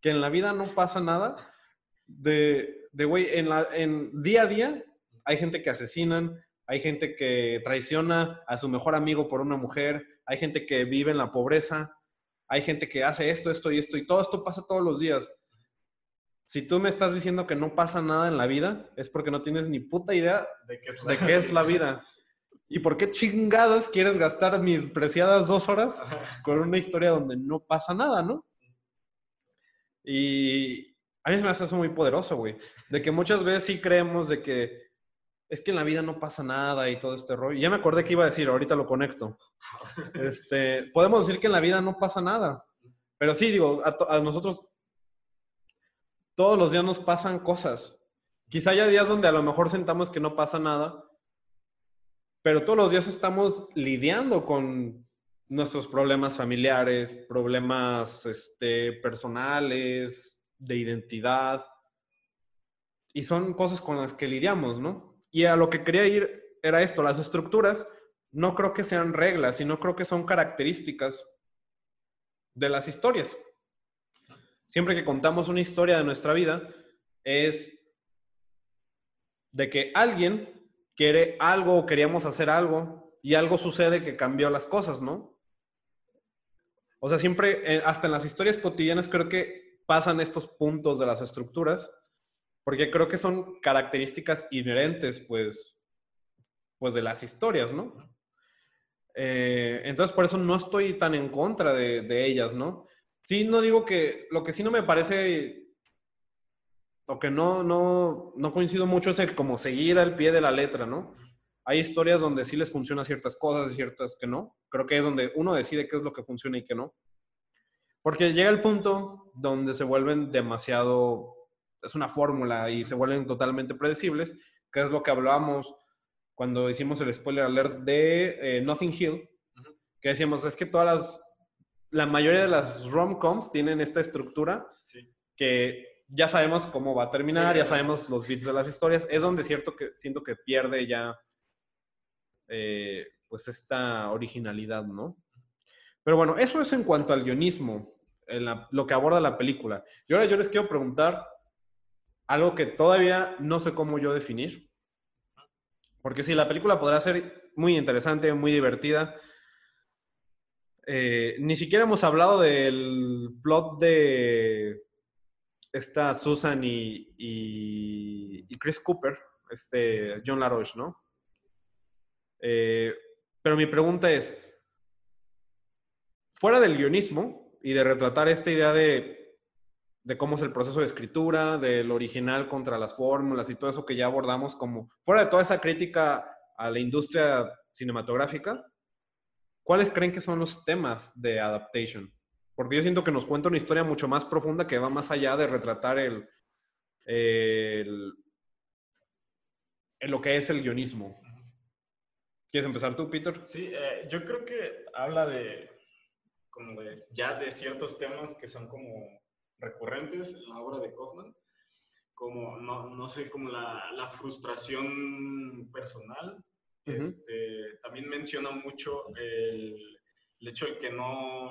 Speaker 2: que en la vida no pasa nada, de, de güey, en, la, en día a día hay gente que asesinan, hay gente que traiciona a su mejor amigo por una mujer, hay gente que vive en la pobreza, hay gente que hace esto, esto y esto, y todo esto pasa todos los días. Si tú me estás diciendo que no pasa nada en la vida, es porque no tienes ni puta idea
Speaker 4: ¿De qué es la,
Speaker 2: de qué es la vida. ¿Y por qué chingadas quieres gastar mis preciadas dos horas con una historia donde no pasa nada, no? Y a mí se me hace eso muy poderoso, güey. De que muchas veces sí creemos de que es que en la vida no pasa nada y todo este rollo. Ya me acordé que iba a decir, ahorita lo conecto. Este, podemos decir que en la vida no pasa nada. Pero sí, digo, a, a nosotros todos los días nos pasan cosas. Quizá haya días donde a lo mejor sentamos que no pasa nada, pero todos los días estamos lidiando con nuestros problemas familiares, problemas este, personales, de identidad. Y son cosas con las que lidiamos, ¿no? Y a lo que quería ir era esto, las estructuras no creo que sean reglas, sino creo que son características de las historias. Siempre que contamos una historia de nuestra vida, es de que alguien quiere algo o queríamos hacer algo y algo sucede que cambió las cosas, ¿no? O sea, siempre, eh, hasta en las historias cotidianas creo que pasan estos puntos de las estructuras, porque creo que son características inherentes, pues, pues de las historias, ¿no? Eh, entonces, por eso no estoy tan en contra de, de ellas, ¿no? Sí, no digo que, lo que sí no me parece o que no, no, no coincido mucho es el como seguir al pie de la letra, ¿no? Hay historias donde sí les funciona ciertas cosas y ciertas que no. Creo que es donde uno decide qué es lo que funciona y qué no. Porque llega el punto donde se vuelven demasiado, es una fórmula y se vuelven totalmente predecibles, que es lo que hablábamos cuando hicimos el spoiler alert de eh, Nothing Hill, que decíamos, es que todas las, la mayoría de las rom-coms tienen esta estructura que ya sabemos cómo va a terminar, ya sabemos los bits de las historias. Es donde cierto que siento que pierde ya eh, pues esta originalidad, ¿no? Pero bueno, eso es en cuanto al guionismo, lo que aborda la película. Y ahora yo les quiero preguntar algo que todavía no sé cómo yo definir. Porque sí, la película podrá ser muy interesante, muy divertida. Eh, ni siquiera hemos hablado del plot de está Susan y, Chris Cooper, este John LaRoche, ¿no? Eh, pero mi pregunta es, fuera del guionismo y de retratar esta idea de, de, cómo es el proceso de escritura, del original contra las fórmulas y todo eso que ya abordamos, como fuera de toda esa crítica a la industria cinematográfica, ¿cuáles creen que son los temas de adaptation? Porque yo siento que nos cuenta una historia mucho más profunda que va más allá de retratar el, lo que es el guionismo. ¿Quieres empezar tú, Peter?
Speaker 4: Sí, eh, yo creo que habla de, como ya de ciertos temas que son como recurrentes en la obra de Kaufman, como, no, no sé, como la, la frustración personal. Este, también menciona mucho el, el hecho de que no,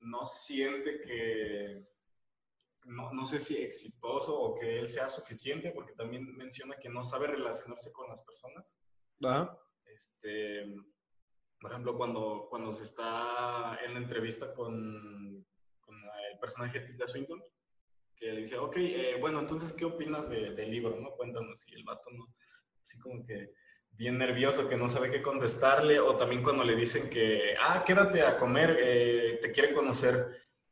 Speaker 4: no siente que, no, sé si exitoso o que él sea suficiente, porque también menciona que no sabe relacionarse con las personas. Este, por ejemplo, cuando, cuando se está en la entrevista con, el personaje de Tilda Swinton, que le dice, ok, eh, bueno, entonces, ¿qué opinas del libro? ¿no? Cuéntanos. Y el vato, ¿no? Así como que bien nervioso, que no sabe qué contestarle, o también cuando le dicen que, ah, quédate a comer, eh, te quiere conocer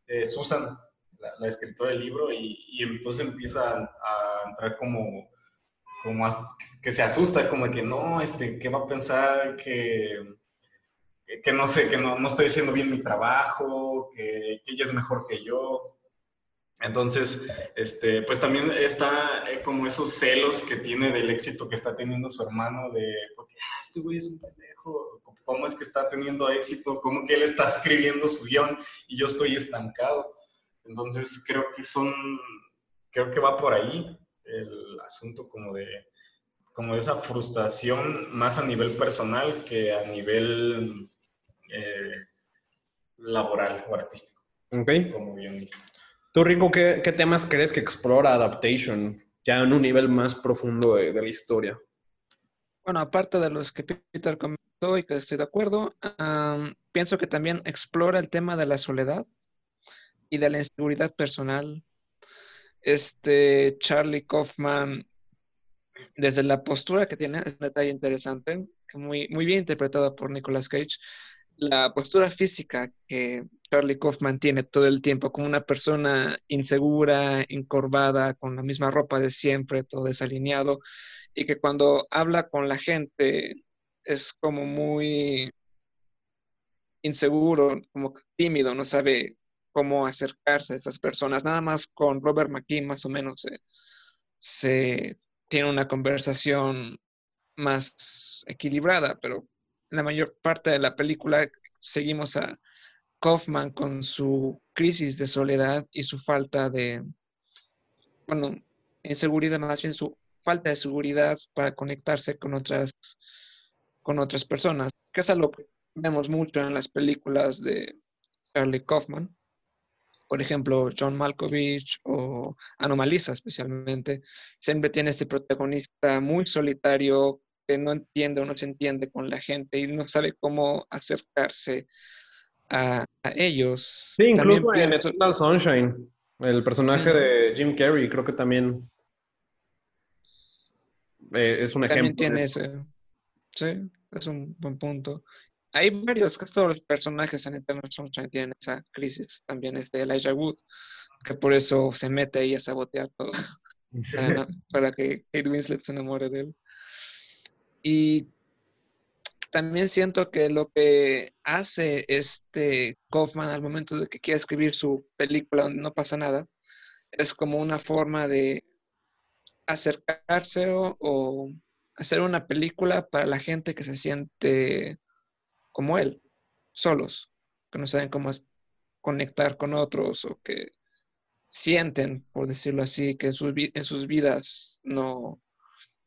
Speaker 4: eh, Susan, la, escritora del libro, y, entonces empieza a, entrar como, como que se asusta, como que no, este, ¿qué va a pensar? Que, que no sé, que no, no estoy haciendo bien mi trabajo, que, que ella es mejor que yo. Entonces, este, pues también está eh, como esos celos que tiene del éxito que está teniendo su hermano, de, porque, ah, este güey es un pendejo, ¿cómo es que está teniendo éxito? ¿Cómo que él está escribiendo su guion y yo estoy estancado? Entonces, creo que son, creo que va por ahí el asunto como de, como de esa frustración más a nivel personal que a nivel eh, laboral o artístico.
Speaker 2: Okay.
Speaker 4: Como guionista.
Speaker 2: Tú, Rico, ¿qué, temas crees que explora Adaptation ya en un nivel más profundo de, la historia?
Speaker 3: Bueno, aparte de los que Peter comentó y que estoy de acuerdo, pienso que también explora el tema de la soledad y de la inseguridad personal. Este Charlie Kaufman desde la postura que tiene, es un detalle interesante, muy, muy bien interpretado por Nicolas Cage, la postura física que Charlie Kaufman tiene todo el tiempo, como una persona insegura, encorvada, con la misma ropa de siempre, todo desalineado, y que cuando habla con la gente es como muy inseguro, como tímido, no sabe cómo acercarse a esas personas. Nada más con Robert McKean más o menos se tiene una conversación más equilibrada, pero la mayor parte de la película seguimos a Kaufman con su crisis de soledad y su falta de, bueno, inseguridad, más bien su falta de seguridad para conectarse con otras, con otras personas, que es algo que vemos mucho en las películas de Charlie Kaufman. Por ejemplo, John Malkovich o Anomalisa especialmente, siempre tiene este protagonista muy solitario que no entiende o no se entiende con la gente y no sabe cómo acercarse a, ellos.
Speaker 2: Sí, incluso en Eternal Sunshine, el personaje de Jim Carrey, creo que también eh, es un ejemplo.
Speaker 3: También tiene ese. Sí, es un buen punto. Hay varios, casi todos los personajes en Eternal Sunshine tienen esa crisis. También este Elijah Wood, que por eso se mete ahí a sabotear todo para, para que Kate Winslet se enamore de él. Y también siento que lo que hace este Kaufman al momento de que quiere escribir su película donde no pasa nada, es como una forma de acercarse o, hacer una película para la gente que se siente como él, solos, que no saben cómo conectar con otros o que sienten, por decirlo así, que en sus, en sus vidas no,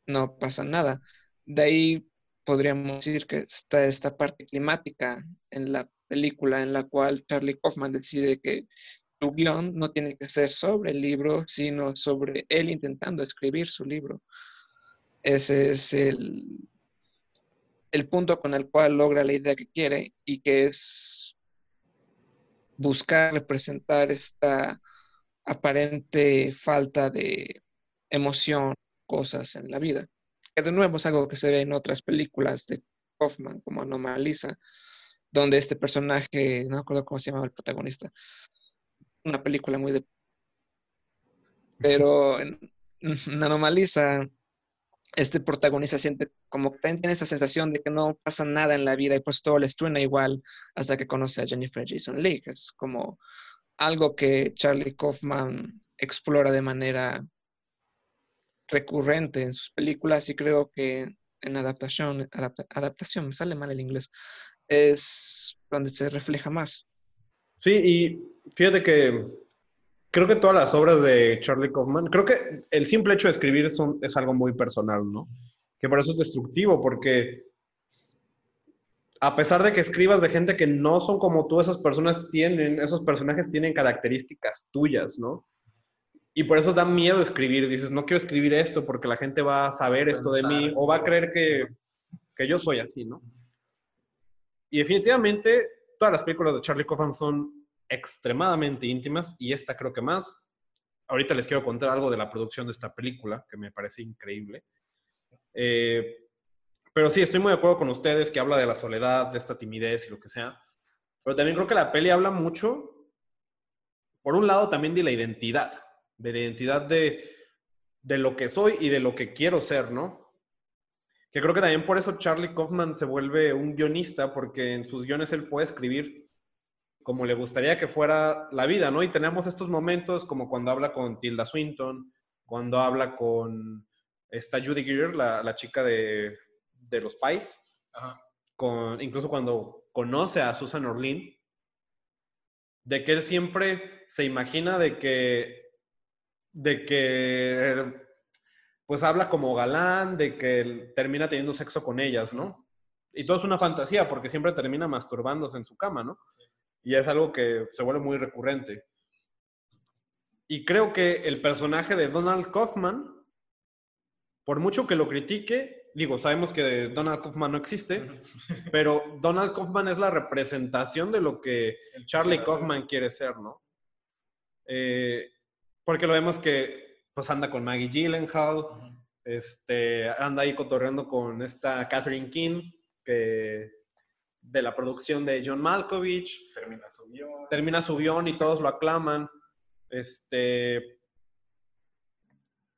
Speaker 3: no pasa nada. De ahí podríamos decir que está esta parte climática en la película en la cual Charlie Kaufman decide que su guion no tiene que ser sobre el libro, sino sobre él intentando escribir su libro. Ese es el, el punto con el cual logra la idea que quiere y que es buscar representar esta aparente falta de emoción, cosas en la vida que de nuevo es algo que se ve en otras películas de Kaufman, como Anomalisa, donde este personaje, no me acuerdo cómo se llamaba el protagonista, una película muy de... Pero en, Anomalisa, este protagonista siente como que tiene esa sensación de que no pasa nada en la vida y pues todo le suena igual hasta que conoce a Jennifer Jason Leigh. Es como algo que Charlie Kaufman explora de manera recurrente en sus películas y creo que en adaptación, adaptación, me sale mal el inglés, es donde se refleja más.
Speaker 2: Sí, y fíjate que creo que todas las obras de Charlie Kaufman, creo que el simple hecho de escribir es, es algo muy personal, ¿no? Que por eso es destructivo, porque a pesar de que escribas de gente que no son como tú, esas personas tienen, esos personajes tienen características tuyas, ¿no? Y por eso da miedo escribir. Dices, no quiero escribir esto porque la gente va a saber esto de mí o va a creer que, que yo soy así, ¿no? Y definitivamente todas las películas de Charlie Kaufman son extremadamente íntimas y esta creo que más. Ahorita les quiero contar algo de la producción de esta película que me parece increíble. Eh, pero sí, estoy muy de acuerdo con ustedes que habla de la soledad, de esta timidez y lo que sea. Pero también creo que la peli habla mucho, por un lado, también de la identidad de la identidad de, de lo que soy y de lo que quiero ser, ¿no? Que creo que también por eso Charlie Kaufman se vuelve un guionista, porque en sus guiones él puede escribir como le gustaría que fuera la vida, ¿no? Y tenemos estos momentos como cuando habla con Tilda Swinton, cuando habla con esta Judy Greer, la, la chica de, de los Pais, Con, incluso cuando conoce a Susan Orlean, de que él siempre se imagina de que de que pues habla como galán, de que termina teniendo sexo con ellas, ¿no? Y todo es una fantasía porque siempre termina masturbándose en su cama, ¿no? Y es algo que se vuelve muy recurrente. Y creo que el personaje de Donald Kaufman, por mucho que lo critique, digo, sabemos que Donald Kaufman no existe, pero Donald Kaufman es la representación de lo que Charlie Kaufman quiere ser, ¿no? Eh, porque lo vemos que pues anda con Maggie Gyllenhaal, Este, anda ahí cotorreando con esta Catherine King, que de la producción de John Malkovich.
Speaker 4: Termina su guion.
Speaker 2: Termina su guion y todos lo aclaman. Este,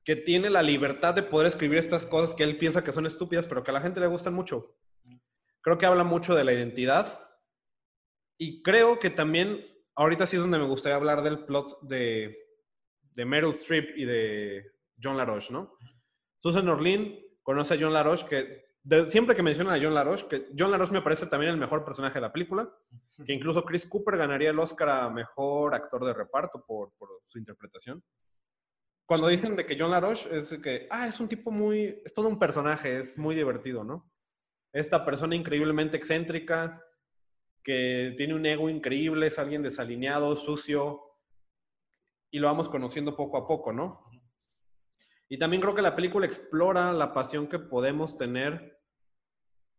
Speaker 2: que tiene la libertad de poder escribir estas cosas que él piensa que son estúpidas, pero que a la gente le gustan mucho. Creo que habla mucho de la identidad. Y creo que también, ahorita sí es donde me gustaría hablar del plot de, de Meryl Streep y de John LaRoche, ¿no? Susan Orlean conoce a John LaRoche, que de- siempre que mencionan a John LaRoche, que John LaRoche me parece también el mejor personaje de la película, que incluso Chris Cooper ganaría el Oscar a mejor actor de reparto por, por su interpretación. Cuando dicen de que John LaRoche es que, ah, es un tipo muy, es todo un personaje, es muy divertido, ¿no? Esta persona increíblemente excéntrica, que tiene un ego increíble, es alguien desalineado, sucio, y lo vamos conociendo poco a poco, ¿no? Y también creo que la película explora la pasión que podemos tener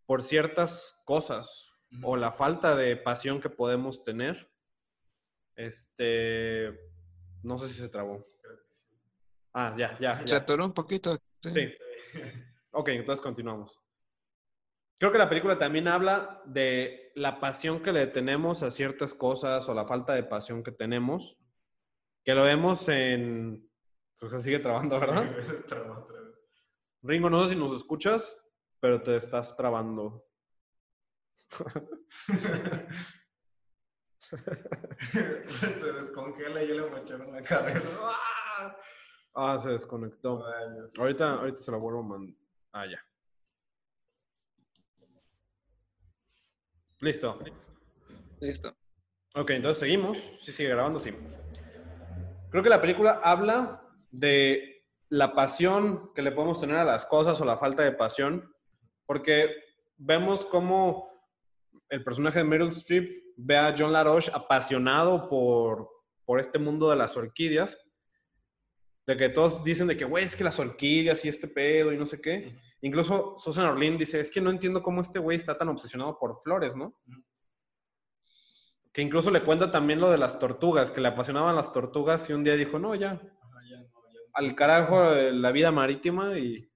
Speaker 2: por ciertas cosas o la falta de pasión que podemos tener. Este, no sé si se trabó. Ah, ya, ya,
Speaker 3: Se
Speaker 2: ya.
Speaker 3: atoró un poquito. sí.
Speaker 2: Sí. Ok, entonces continuamos. Creo que la película también habla de la pasión que le tenemos a ciertas cosas o la falta de pasión que tenemos, que lo vemos en... Creo que se sigue trabando, ¿verdad?
Speaker 4: Trabó otra vez.
Speaker 2: Ringo, no sé si nos escuchas, pero te estás trabando.
Speaker 4: se, descongela y yo le mocharon en la cabeza. ¡Ah!
Speaker 2: Ah, se desconectó. Ahorita, ahorita se la vuelvo a mandar. Ah, ya. Listo.
Speaker 3: Listo.
Speaker 2: Ok, entonces seguimos. Sí, sigue grabando, sí. Creo que la película habla de la pasión que le podemos tener a las cosas o la falta de pasión, porque vemos cómo el personaje de Meryl Streep ve a John LaRoche apasionado por, por este mundo de las orquídeas, de que todos dicen de que, güey, es que las orquídeas y este pedo y no sé qué. Incluso Susan Orlean dice, es que no entiendo cómo este güey está tan obsesionado por flores, ¿no? Que incluso le cuenta también lo de las tortugas, que le apasionaban las tortugas y un día dijo, no, ya,
Speaker 4: Ajá, ya no, ya no.
Speaker 2: al carajo eh, la vida marítima y,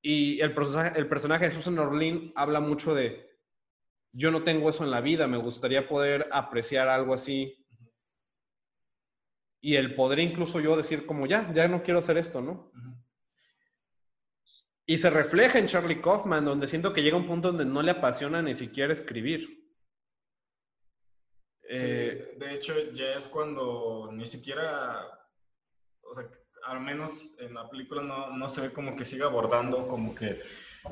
Speaker 2: y el, personaje, el personaje de Susan Orlean habla mucho de, yo no tengo eso en la vida, me gustaría poder apreciar algo así y el poder incluso yo decir como, ya, ya no quiero hacer esto, ¿no? Y se refleja en Charlie Kaufman, donde siento que llega un punto donde no le apasiona ni siquiera escribir.
Speaker 4: Sí,
Speaker 2: Eh,
Speaker 4: de hecho, ya es cuando ni siquiera, o sea, al menos en la película no, no se ve como que siga abordando como que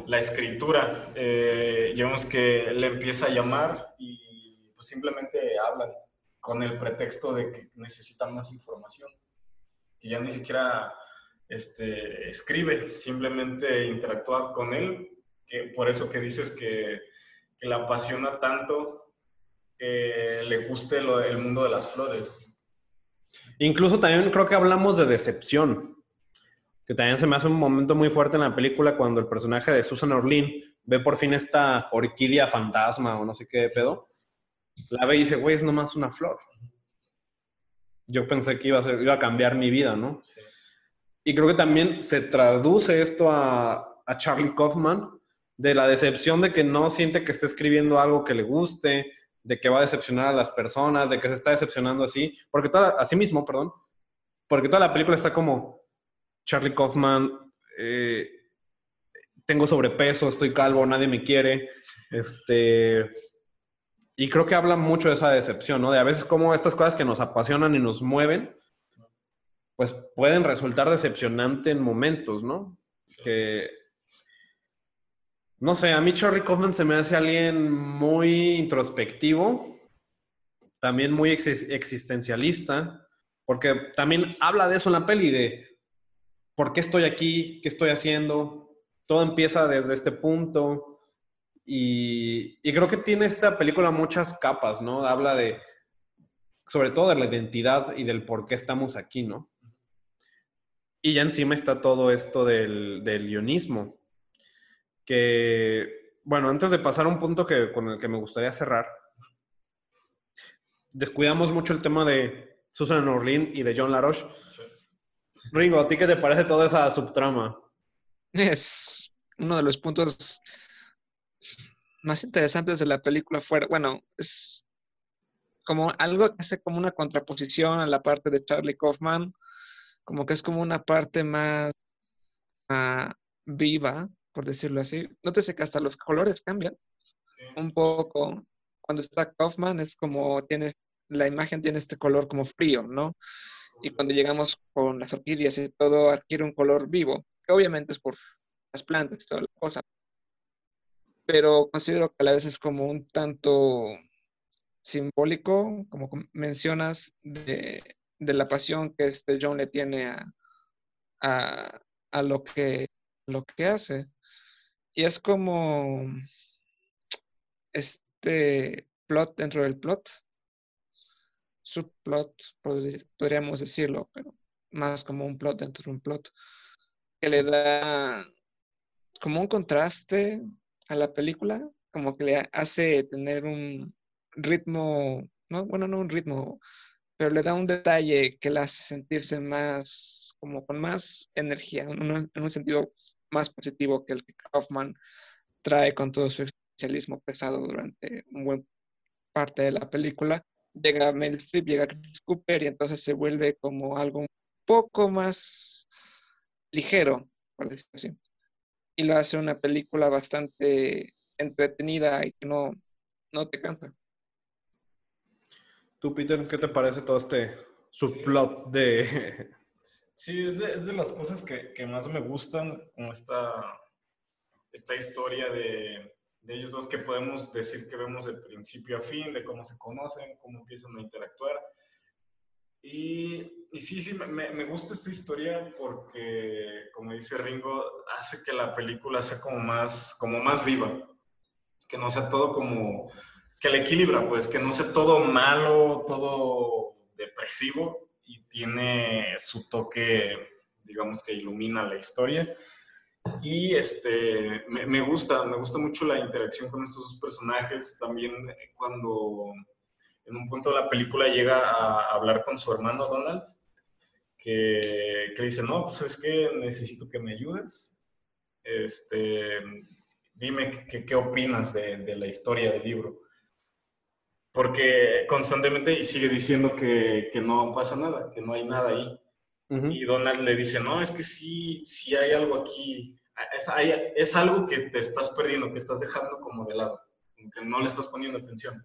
Speaker 4: la escritura. Eh, vemos que le empieza a llamar y pues simplemente hablan con el pretexto de que necesitan más información. Que ya ni siquiera este, escribe, simplemente interactúa con él. Que por eso que dices que, que la apasiona tanto que le guste lo- el mundo de las flores.
Speaker 2: Incluso también creo que hablamos de decepción, que también se me hace un momento muy fuerte en la película cuando el personaje de Susan Orlean ve por fin esta orquídea fantasma o no sé qué pedo, la ve y dice, güey, es nomás una flor. Yo pensé que iba a, ser- iba a cambiar mi vida, ¿no?
Speaker 4: Sí.
Speaker 2: Y creo que también se traduce esto a, a Charlie Kaufman de la decepción de que no siente que esté escribiendo algo que le guste, de que va a decepcionar a las personas, de que se está decepcionando así, porque toda, a sí mismo, perdón, porque toda la película está como Charlie Kaufman, eh, tengo sobrepeso, estoy calvo, nadie me quiere, este, y creo que habla mucho de esa decepción, ¿no? De a veces como estas cosas que nos apasionan y nos mueven, pues pueden resultar decepcionante en momentos, ¿no? Que, no sé, a mí Charlie Kaufman se me hace alguien muy introspectivo, también muy exis- existencialista, porque también habla de eso en la peli, de por qué estoy aquí, qué estoy haciendo, todo empieza desde este punto, y, creo que tiene esta película muchas capas, ¿no? Habla de, sobre todo de la identidad y del por qué estamos aquí, ¿no? Y ya encima está todo esto del, del que, bueno, antes de pasar a un punto que, con el que me gustaría cerrar, descuidamos mucho el tema de Susan Orlean y de John LaRoche,
Speaker 4: Sí.
Speaker 2: Ringo, ¿a ti qué te parece toda esa subtrama?
Speaker 3: Es uno de los puntos más interesantes de la película fuera, bueno, es como algo que hace como una contraposición a la parte de Charlie Kaufman, como que es como una parte más ah, viva, por decirlo así. Nótese que hasta los colores cambian un poco. Cuando está Kaufman es como tiene, la imagen tiene este color como frío, ¿no? Y cuando llegamos con las orquídeas y todo adquiere un color vivo, que obviamente es por las plantas y toda la cosa. Pero considero que a la vez es como un tanto simbólico, como mencionas, de, la pasión que este John le tiene a, a, lo, que, lo que hace. Y es como este plot dentro del plot, subplot, podríamos decirlo, pero más como un plot dentro de un plot, que le da como un contraste a la película, como que le hace tener un ritmo, no, bueno, no un ritmo, pero le da un detalle que la hace sentirse más, como con más energía, en un, sentido más positivo que el que Kaufman trae con todo su especialismo pesado durante un buen parte de la película. Llega Meryl Streep, llega Chris Cooper y entonces se vuelve como algo un poco más ligero, por decirlo así. Y lo hace una película bastante entretenida y que no, no te cansa.
Speaker 2: Tú, Peter, ¿qué te parece todo este subplot de...
Speaker 4: Sí, es de, las cosas que, que, más me gustan, como esta, esta historia de, de, ellos dos que podemos decir que vemos de principio a fin, de cómo se conocen, cómo empiezan a interactuar. Y, y sí, sí, me, me, gusta esta historia porque, como dice Ringo, hace que la película sea como más, como más viva, que no sea todo como que le equilibra, pues, que no sea todo malo, todo depresivo y tiene su toque, digamos, que ilumina la historia. Y este, me, gusta, me gusta mucho la interacción con estos dos personajes. También cuando en un punto de la película llega a hablar con su hermano Donald, que, que dice, no, pues es que necesito que me ayudes. Este, dime qué, qué opinas de, de la historia del libro porque constantemente sigue diciendo que, que, no pasa nada, que no hay nada ahí. Y Donald le dice, no, es que sí, sí hay algo aquí, es, es, algo que te estás perdiendo, que estás dejando como de lado, que no le estás poniendo atención.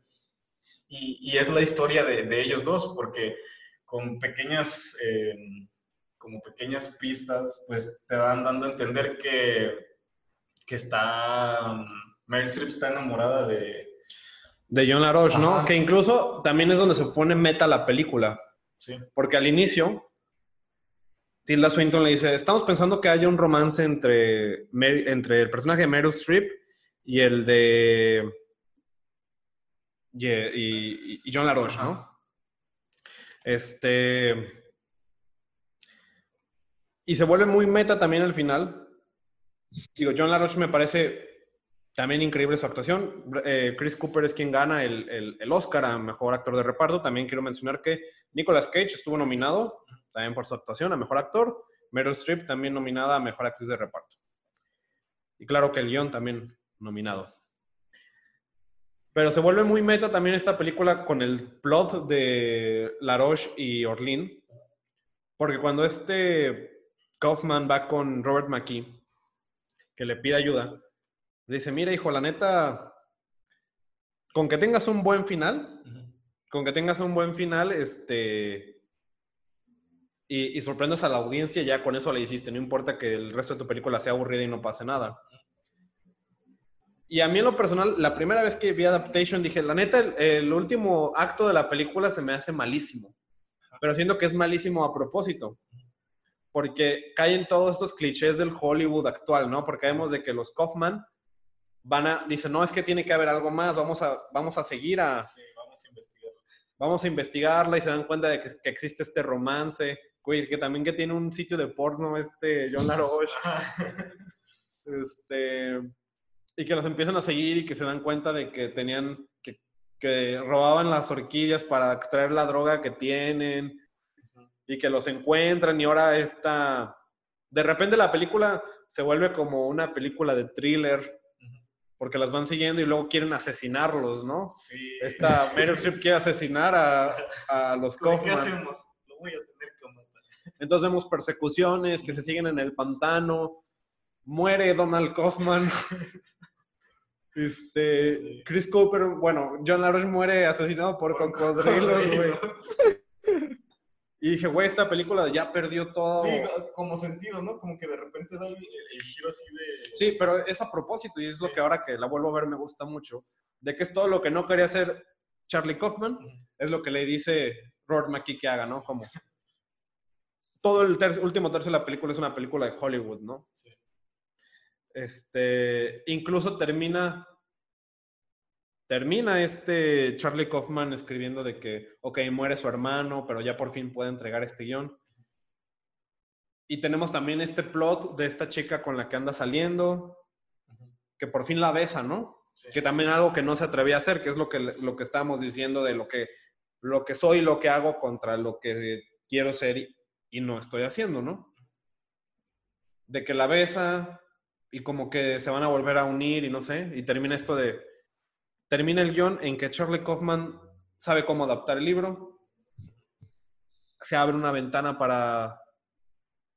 Speaker 4: Y, y es la historia de, de, ellos dos, porque con pequeñas, eh, como pequeñas pistas, pues te van dando a entender que, que está, Meryl Streep está enamorada de,
Speaker 2: de John LaRoche, ¿no? Que incluso también es donde se pone meta la película. Sí. Porque al inicio, Tilda Swinton le dice, estamos pensando que haya un romance entre, entre el personaje de Meryl Streep y el de... Y, John LaRoche, ¿no? Este... Y se vuelve muy meta también al final. Digo, John LaRoche me parece también increíble su actuación. Eh, Chris Cooper es quien gana el, el, Oscar a Mejor Actor de Reparto. También quiero mencionar que Nicolas Cage estuvo nominado también por su actuación a Mejor Actor. Meryl Streep también nominada a Mejor Actriz de Reparto. Y claro que el guion también nominado. Pero se vuelve muy meta también esta película con el plot de Laroche y Orlin. Porque cuando este Kaufman va con Robert McKee, que le pide ayuda, dice, mira, hijo, la neta, con que tengas un buen final, con que tengas un buen final, este, y, y, sorprendas a la audiencia, ya con eso le hiciste, no importa que el resto de tu película sea aburrida y no pase nada. Y a mí en lo personal, la primera vez que vi Adaptation dije, la neta, el, último acto de la película se me hace malísimo, pero siento que es malísimo a propósito porque caen todos estos clichés del Hollywood actual, ¿no? Porque vemos de que los Kaufman van a, dicen, no, es que tiene que haber algo más, vamos a, vamos a seguir a...
Speaker 4: Sí, vamos a investigarla.
Speaker 2: Vamos a investigarla y se dan cuenta de que, existe este romance, que también que tiene un sitio de porno, este John LaRoche. este, y que los empiezan a seguir y que se dan cuenta de que tenían, que, que robaban las orquídeas para extraer la droga que tienen. y que los encuentran y ahora esta... De repente la película se vuelve como una película de thriller porque las van siguiendo y luego quieren asesinarlos, ¿no?
Speaker 4: Sí.
Speaker 2: Esta Meryl Streep quiere asesinar a, a los
Speaker 4: ¿Cómo
Speaker 2: Kaufman.
Speaker 4: ¿Qué hacemos? Lo voy a tener que matar.
Speaker 2: Entonces vemos persecuciones que se siguen en el pantano. Muere Donald Kaufman. Este,
Speaker 4: Sí.
Speaker 2: Chris Cooper, bueno, John LaRoche muere asesinado por
Speaker 4: Por
Speaker 2: cocodrilos, güey. Y dije, güey, esta película ya perdió todo.
Speaker 4: Sí, como sentido, ¿no? Como que de repente da el, el giro así de...
Speaker 2: Sí, pero es a propósito y es lo que ahora que la vuelvo a ver me gusta mucho, de que es todo lo que no quería hacer Charlie Kaufman, es lo que le dice Robert McKee que haga, ¿no? Como todo el tercio- último tercio de la película es una película de Hollywood, ¿no?
Speaker 4: Sí.
Speaker 2: Este, incluso termina termina este Charlie Kaufman escribiendo de que, ok, muere su hermano, pero ya por fin puede entregar este guion. Y tenemos también este plot de esta chica con la que anda saliendo, que por fin la besa, ¿no?
Speaker 4: Sí.
Speaker 2: Que también algo que no se atrevía a hacer, que es lo que, lo que estábamos diciendo de lo que, lo que soy, lo que hago contra lo que quiero ser y, y no estoy haciendo, ¿no? De que la besa y como que se van a volver a unir y no sé, y termina esto de, termina el guion en que Charlie Kaufman sabe cómo adaptar el libro, se abre una ventana para,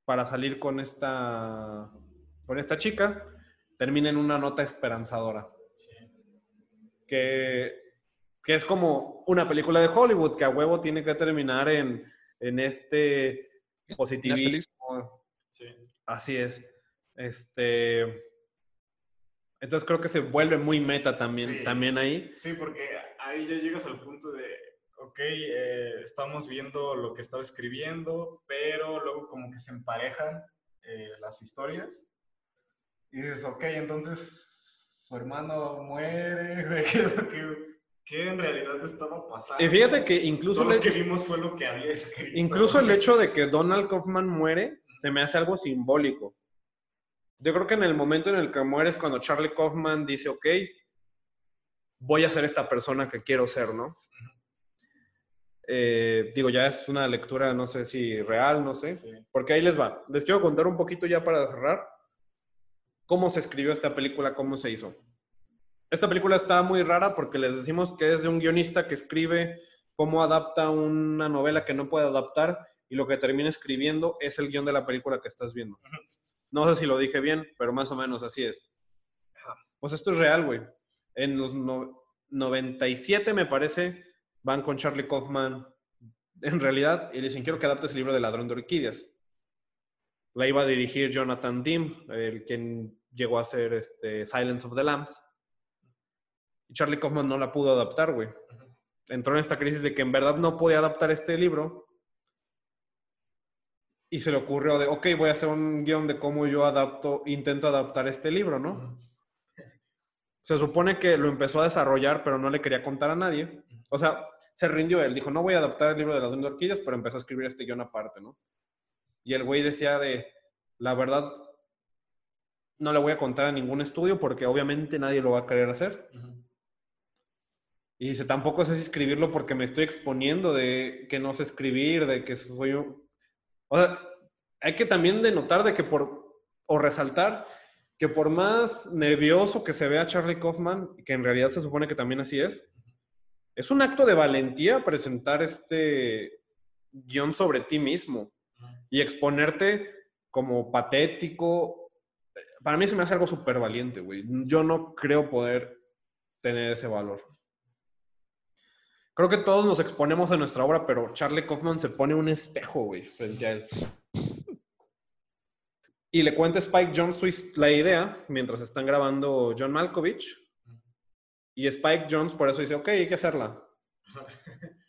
Speaker 2: para salir con esta, con esta chica, termina en una nota esperanzadora
Speaker 4: Sí.
Speaker 2: que, que es como una película de Hollywood que a huevo tiene que terminar en, en este positivismo.
Speaker 4: Sí.
Speaker 2: Así es. Este, entonces creo que se vuelve muy meta también,
Speaker 4: Sí.
Speaker 2: también ahí.
Speaker 4: Sí, porque ahí ya llegas al punto de, ok, eh, estamos viendo lo que estaba escribiendo, pero luego como que se emparejan eh, las historias. Y dices, ok, entonces su hermano muere, güey, ¿qué, qué en realidad estaba pasando?
Speaker 2: Y fíjate que incluso,
Speaker 4: Todo lo que vimos fue lo que había escrito.
Speaker 2: incluso el hecho de que Donald Kaufman muere se me hace algo simbólico. Yo creo que en el momento en el que muere es cuando Charlie Kaufman dice, ok, voy a ser esta persona que quiero ser, ¿no? Eh, digo, ya es una lectura, no sé si real, no sé.
Speaker 4: Sí.
Speaker 2: Porque ahí les va. Les quiero contar un poquito ya para cerrar cómo se escribió esta película, cómo se hizo. Esta película está muy rara porque les decimos que es de un guionista que escribe cómo adapta una novela que no puede adaptar y lo que termina escribiendo es el guion de la película que estás viendo. No sé si lo dije bien, pero más o menos así es. Pues esto es real, güey. En los no- 97, me parece, van con Charlie Kaufman en realidad y le dicen, quiero que adaptes el libro de Ladrón de Orquídeas. La iba a dirigir Jonathan Dim, el quien llegó a hacer este, Silence of the Lambs. Y Charlie Kaufman no la pudo adaptar, güey. Entró en esta crisis de que en verdad no podía adaptar este libro. Y se le ocurrió de, ok, voy a hacer un guion de cómo yo adapto, intento adaptar este libro, ¿no? Se supone que lo empezó a desarrollar, pero no le quería contar a nadie. O sea, se rindió él. Dijo, no voy a adaptar el libro de Ladrón de Orquídeas, pero empezó a escribir este guion aparte, ¿no? Y el güey decía de, la verdad, no le voy a contar a ningún estudio porque obviamente nadie lo va a querer hacer. Y dice, tampoco sé si escribirlo porque me estoy exponiendo de que no sé escribir, de que soy un... O sea, hay que también denotar de que por... o resaltar que por más nervioso que se vea Charlie Kaufman, que en realidad se supone que también así es, es un acto de valentía presentar este guion sobre ti mismo y exponerte como patético. Para mí se me hace algo súper valiente, güey. Yo no creo poder tener ese valor. Creo que todos nos exponemos en nuestra obra, pero Charlie Kaufman se pone un espejo, güey, frente a él. Y le cuenta a Spike Jonze la idea mientras están grabando John Malkovich. Y Spike Jones por eso dice, ok, hay que hacerla.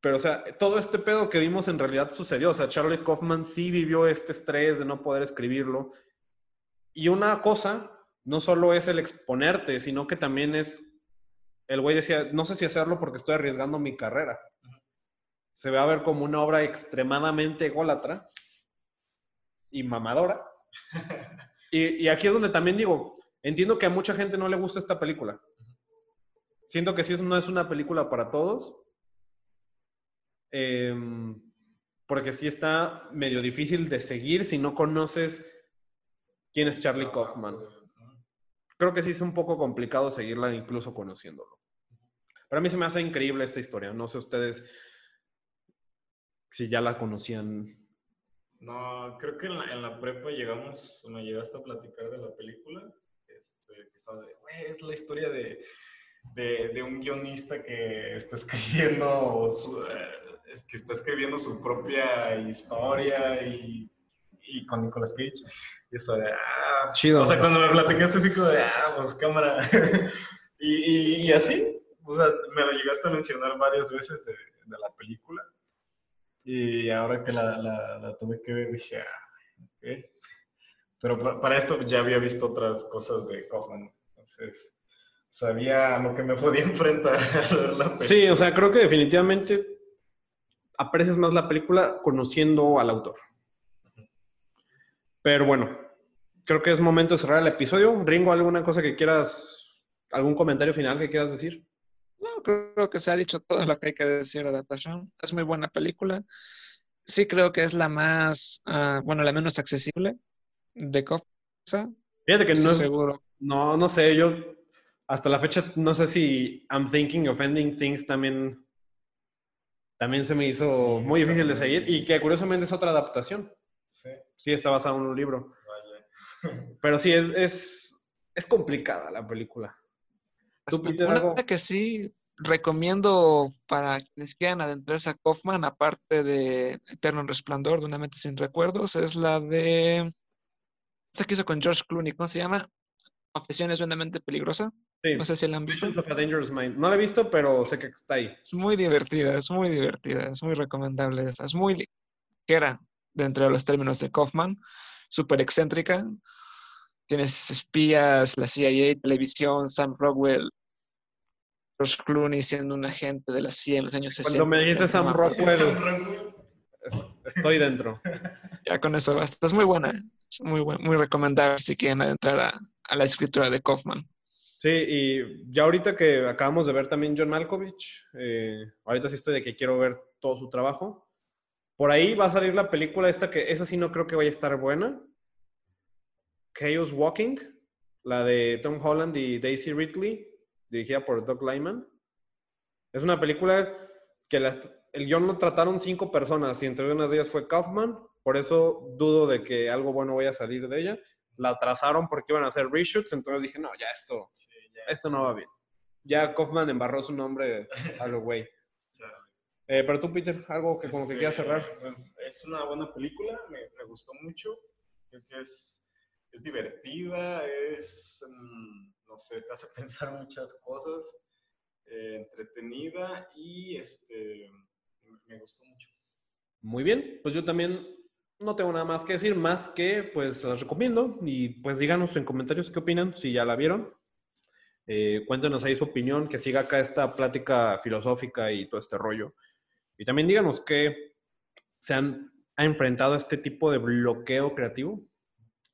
Speaker 2: Pero, o sea, todo este pedo que vimos en realidad sucedió. O sea, Charlie Kaufman sí vivió este estrés de no poder escribirlo. Y una cosa, no solo es el exponerte, sino que también es, el güey decía, no sé si hacerlo porque estoy arriesgando mi carrera. Se va a ver como una obra extremadamente ególatra y mamadora. Y, y aquí es donde también digo, entiendo que a mucha gente no le gusta esta película. Siento que sí no es una película para todos. em, porque sí está medio difícil de seguir si no conoces quién es Charlie Kaufman. Creo que sí es un poco complicado seguirla incluso conociéndolo. Pero a mí se me hace increíble esta historia. No sé ustedes si ya la conocían.
Speaker 4: No, creo que en la, en la prepa llegamos, me llegaste a platicar de la película. Este, que estaba de, "Güey, es la historia de, de, de un guionista que está escribiendo su, eh, es que está escribiendo su propia historia y, y con Nicolas Cage. Y está de, ah,
Speaker 2: Chido.
Speaker 4: O sea, cuando me platicaste fui como de, ah, pues cámara. y, y, y así, o sea, me lo llegaste a mencionar varias veces de, de la película. Y ahora que la, la, la tuve que ver, dije, ah, ok. Pero pa- para esto ya había visto otras cosas de Kaufman. Entonces, sabía lo que me podía enfrentar al ver la película.
Speaker 2: Sí, o sea, creo que definitivamente aprecias más la película conociendo al autor. Pero bueno, creo que es momento de cerrar el episodio. Ringo, ¿alguna cosa que quieras, algún comentario final que quieras decir?
Speaker 3: No, creo que se ha dicho todo lo que hay que decir de adaptación. Es muy buena película. Sí creo que es la más, ah, bueno, la menos accesible de Kaufman.
Speaker 2: Fíjate que
Speaker 3: Estoy
Speaker 2: no es,
Speaker 3: seguro.
Speaker 2: no, no sé, yo hasta la fecha no sé si I'm Thinking of Ending Things también, también se me hizo
Speaker 4: Sí,
Speaker 2: muy difícil de seguir y que curiosamente es otra adaptación.
Speaker 4: Sí,
Speaker 2: Sí, está basado en un libro. Pero sí, es, es, es complicada la película. ¿Tú,
Speaker 3: Hasta
Speaker 2: Peter,
Speaker 3: una
Speaker 2: algo?
Speaker 3: que sí recomiendo para quienes quieran adentrarse a Kaufman, aparte de Eterno Resplandor de una mente sin recuerdos, es la de esta que hizo con George Clooney, ¿cómo se llama? Confesiones de una mente peligrosa.
Speaker 2: Sí.
Speaker 3: No sé si la han visto.
Speaker 2: Mind. No la he visto, pero sé que está ahí.
Speaker 3: Es muy divertida, es muy divertida, es muy recomendable. esa, Es muy ligera dentro de los términos de Kaufman, súper excéntrica. Tienes espías, la CIA, televisión, Sam Rockwell, George Clooney siendo un agente de la CIA en los años 60.
Speaker 2: Cuando me dijiste Sam Rockwell, estoy dentro.
Speaker 3: Ya con eso basta. Es muy buena, es muy, buen- muy recomendable si quieren adentrar a, a la escritura de Kaufman.
Speaker 2: Sí, y ya ahorita que acabamos de ver también John Malkovich, eh, ahorita sí estoy de que quiero ver todo su trabajo. Por ahí va a salir la película esta que esa sí no creo que vaya a estar buena. Chaos Walking, la de Tom Holland y Daisy Ridley, dirigida por Doug Lyman. Es una película que las- el guion lo trataron cinco personas y entre unas de ellas fue Kaufman, por eso dudo de que algo bueno vaya a salir de ella. La atrasaron porque iban a hacer reshoots, entonces dije, no, ya esto,
Speaker 4: Sí, ya,
Speaker 2: esto no va bien. Ya Kaufman embarró su nombre a lo güey. Eh, pero tú, Peter, algo que como que
Speaker 4: Este,
Speaker 2: quieras cerrar.
Speaker 4: Pues es una buena película, me, me gustó mucho. Creo que es, es divertida, es, mm, no sé, te hace pensar muchas cosas, eh, entretenida y este, me- gustó mucho.
Speaker 2: Muy bien, pues yo también no tengo nada más que decir, más que pues las recomiendo y pues díganos en comentarios qué opinan, si ya la vieron. Eh, cuéntenos ahí su opinión, que siga acá esta plática filosófica y todo este rollo. Y también díganos qué se han ha enfrentado a este tipo de bloqueo creativo.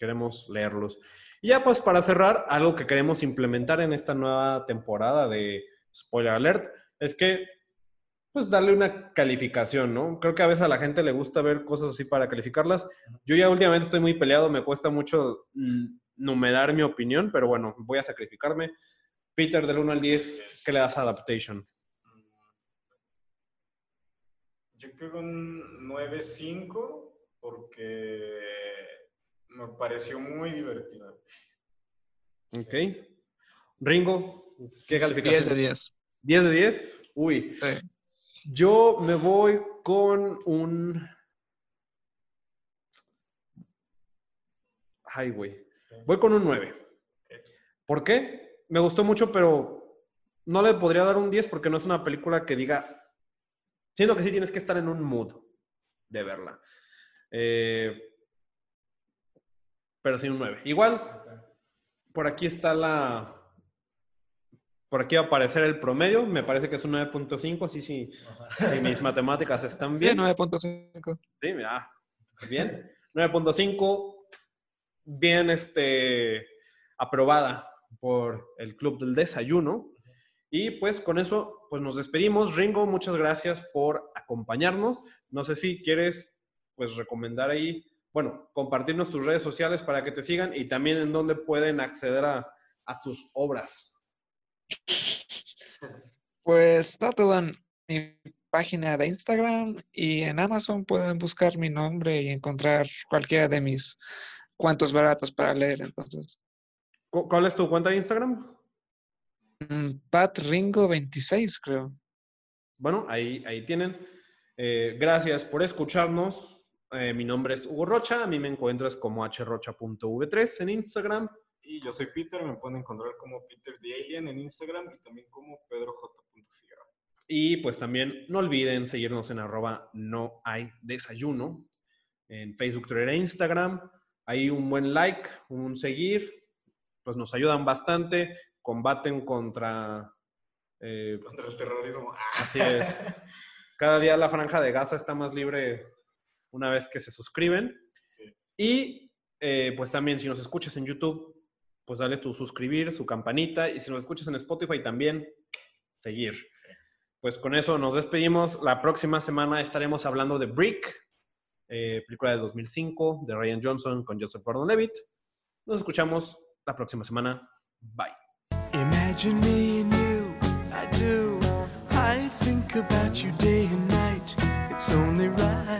Speaker 2: Queremos leerlos. Y ya pues para cerrar, algo que queremos implementar en esta nueva temporada de Spoiler Alert es que pues darle una calificación, ¿no? Creo que a veces a la gente le gusta ver cosas así para calificarlas. Yo ya últimamente estoy muy peleado, me cuesta mucho mm, numerar mi opinión, pero bueno, voy a sacrificarme. Peter, del 1 al 10, ¿qué le das a Adaptation?
Speaker 4: Yo creo un 9.5 porque me pareció muy divertida.
Speaker 2: Ok. Ringo, ¿qué
Speaker 3: 10
Speaker 2: calificación?
Speaker 3: de 10.
Speaker 2: 10 de 10. Uy,
Speaker 3: Sí.
Speaker 2: yo me voy con un... Ay, güey.
Speaker 4: Sí.
Speaker 2: Voy con un 9. ¿Por qué? Me gustó mucho, pero no le podría dar un 10 porque no es una película que diga... Siento que sí tienes que estar en un mood de verla. Eh, pero sí un 9. Igual, por aquí está la... Por aquí va a aparecer el promedio. Me parece que es un 9.5. Sí, sí. Si mis matemáticas están
Speaker 3: Bien,
Speaker 2: bien.
Speaker 3: 9.5.
Speaker 2: Sí, mira. Bien. 9.5. Bien este, aprobada por el Club del Desayuno. Y pues con eso, pues nos despedimos. Ringo, muchas gracias por acompañarnos. No sé si quieres, pues recomendar ahí, bueno, compartirnos tus redes sociales para que te sigan y también en dónde pueden acceder a, a tus obras.
Speaker 3: Pues está todo en mi página de Instagram y en Amazon pueden buscar mi nombre y encontrar cualquiera de mis cuentos baratos para leer. Entonces,
Speaker 2: ¿Cu- ¿Cuál es tu cuenta de Instagram?
Speaker 3: mm, Pat Ringo 26, creo.
Speaker 2: Bueno, ahí, ahí tienen. Eh, gracias por escucharnos. Eh, mi nombre es Hugo Rocha. A mí me encuentras como hrocha.v3 en Instagram.
Speaker 4: Y yo soy Peter, me pueden encontrar como Peter the Alien en Instagram y también como Pedro J. Figueroa.
Speaker 2: Y pues también no olviden seguirnos en arroba no hay desayuno en Facebook, Twitter e Instagram. Ahí un buen like, un seguir, pues nos ayudan bastante. Combaten contra... eh,
Speaker 4: Contra el terrorismo.
Speaker 2: Así es. Cada día la franja de Gaza está más libre una vez que se suscriben.
Speaker 4: Sí.
Speaker 2: Y eh, pues también si nos escuchas en YouTube, pues dale tu suscribir, su campanita. Y si nos escuchas en Spotify también, seguir.
Speaker 4: Sí.
Speaker 2: Pues con eso nos despedimos. La próxima semana estaremos hablando de Brick, eh, película de 2005 de Ryan Johnson con Joseph Gordon-Levitt. Nos escuchamos la próxima semana. Bye.
Speaker 5: Imagine me and you, I do. I think about you day and night. It's only right